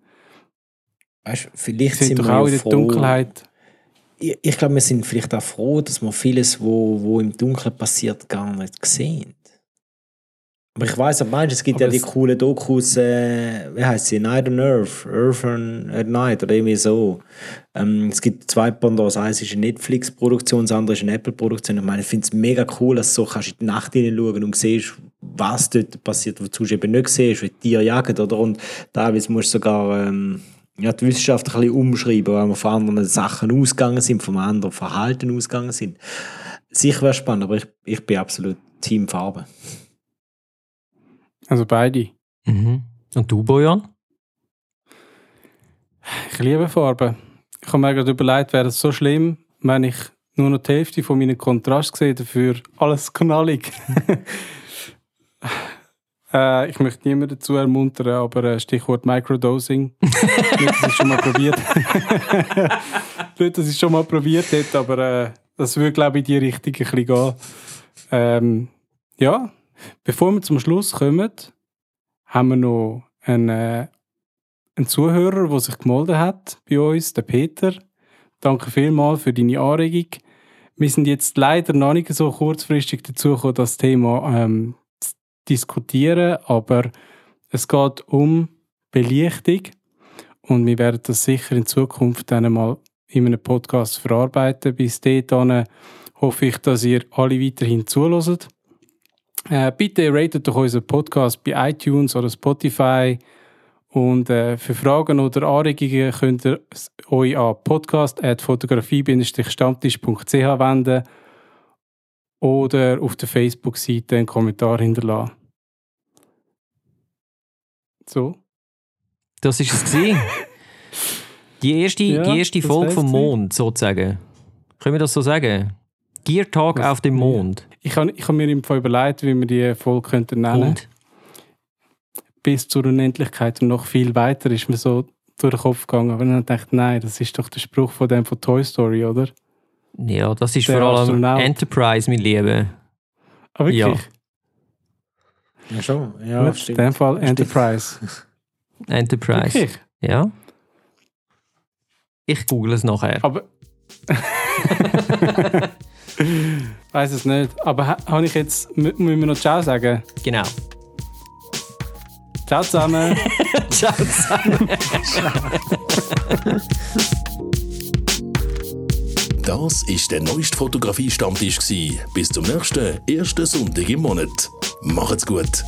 Weißt, du, vielleicht sind, sind doch wir auch in der. Dunkelheit. Ich, ich glaube, wir sind vielleicht auch froh, dass wir vieles, wo, wo im Dunkeln passiert, gar nicht sehen. Aber ich weiß, aber meinst, es gibt Aber ja die coolen Dokus, äh, wie heißt sie? Night on Earth, Earth on at Night oder irgendwie so. Ähm, es gibt zwei Pendants, eins ist eine Netflix-Produktion, das andere ist eine Apple-Produktion. Ich meine, ich finde es mega cool, dass du so kannst in die Nacht hineinschauen und siehst, was dort passiert, was du eben nicht siehst, wie die Tiere jagen, oder? Und teilweise musst du sogar ähm, ja, die Wissenschaft ein bisschen umschreiben, weil wir von anderen Sachen ausgegangen sind, vom anderen Verhalten ausgegangen sind. Sicher wäre spannend, aber ich, ich bin absolut Team Farbe. Also beide. Mhm. Und du, Bojan? Ich liebe Farben. Ich habe mir gerade überlegt, wäre es so schlimm, wenn ich nur noch die Hälfte von meinen Kontrast sehe, dafür alles knallig. äh, ich möchte niemanden dazu ermuntern, aber äh, Stichwort Microdosing. Nicht, dass ich es schon mal probiert Nicht, dass ich es schon mal probiert hätte, aber äh, das würde, glaube ich, in die Richtung ein bisschen gehen. Ähm, ja, bevor wir zum Schluss kommen, haben wir noch einen, äh, einen Zuhörer, der sich gemeldet hat bei uns, der Peter. Danke vielmals für deine Anregung. Wir sind jetzt leider noch nicht so kurzfristig dazu gekommen, das Thema ähm, diskutieren, aber es geht um Belichtung und wir werden das sicher in Zukunft dann mal in einem Podcast verarbeiten. Bis dahin hoffe ich, dass ihr alle weiterhin zuhört. Äh, bitte ratet doch unseren Podcast bei iTunes oder Spotify. Und äh, für Fragen oder Anregungen könnt ihr euch an podcast.fotografie-stammtisch.ch wenden oder auf der Facebook-Seite einen Kommentar hinterlassen. So. Das ist es. Die erste, Ja, die erste Folge vom. Mond, sozusagen. Können wir das so sagen? Gear Talk auf dem. Mond. Ich habe ich hab mir im Fall überlegt, wie wir die Folge könnten nennen Und? Bis zur Unendlichkeit und noch viel weiter ist mir so durch den Kopf gegangen. Aber dann dachte ich, nein, das ist doch der Spruch von dem von Toy Story, oder? Ja, das ist Der vor allem Astronaut. Enterprise, mein Liebe. Ah, wirklich? Ja. Ja, schon. Ja, Gut, in dem Fall Enterprise. Enterprise. Wirklich? Ja. Ich google es nachher. Aber. Weiß es nicht. Aber ha- habe ich jetzt. mü- Müssen wir noch Ciao sagen? Genau. Ciao zusammen. Ciao zusammen. Das ist der neueste Fotografie-Stammtisch. Bis zum nächsten ersten Sonntag im Monat. Macht's gut.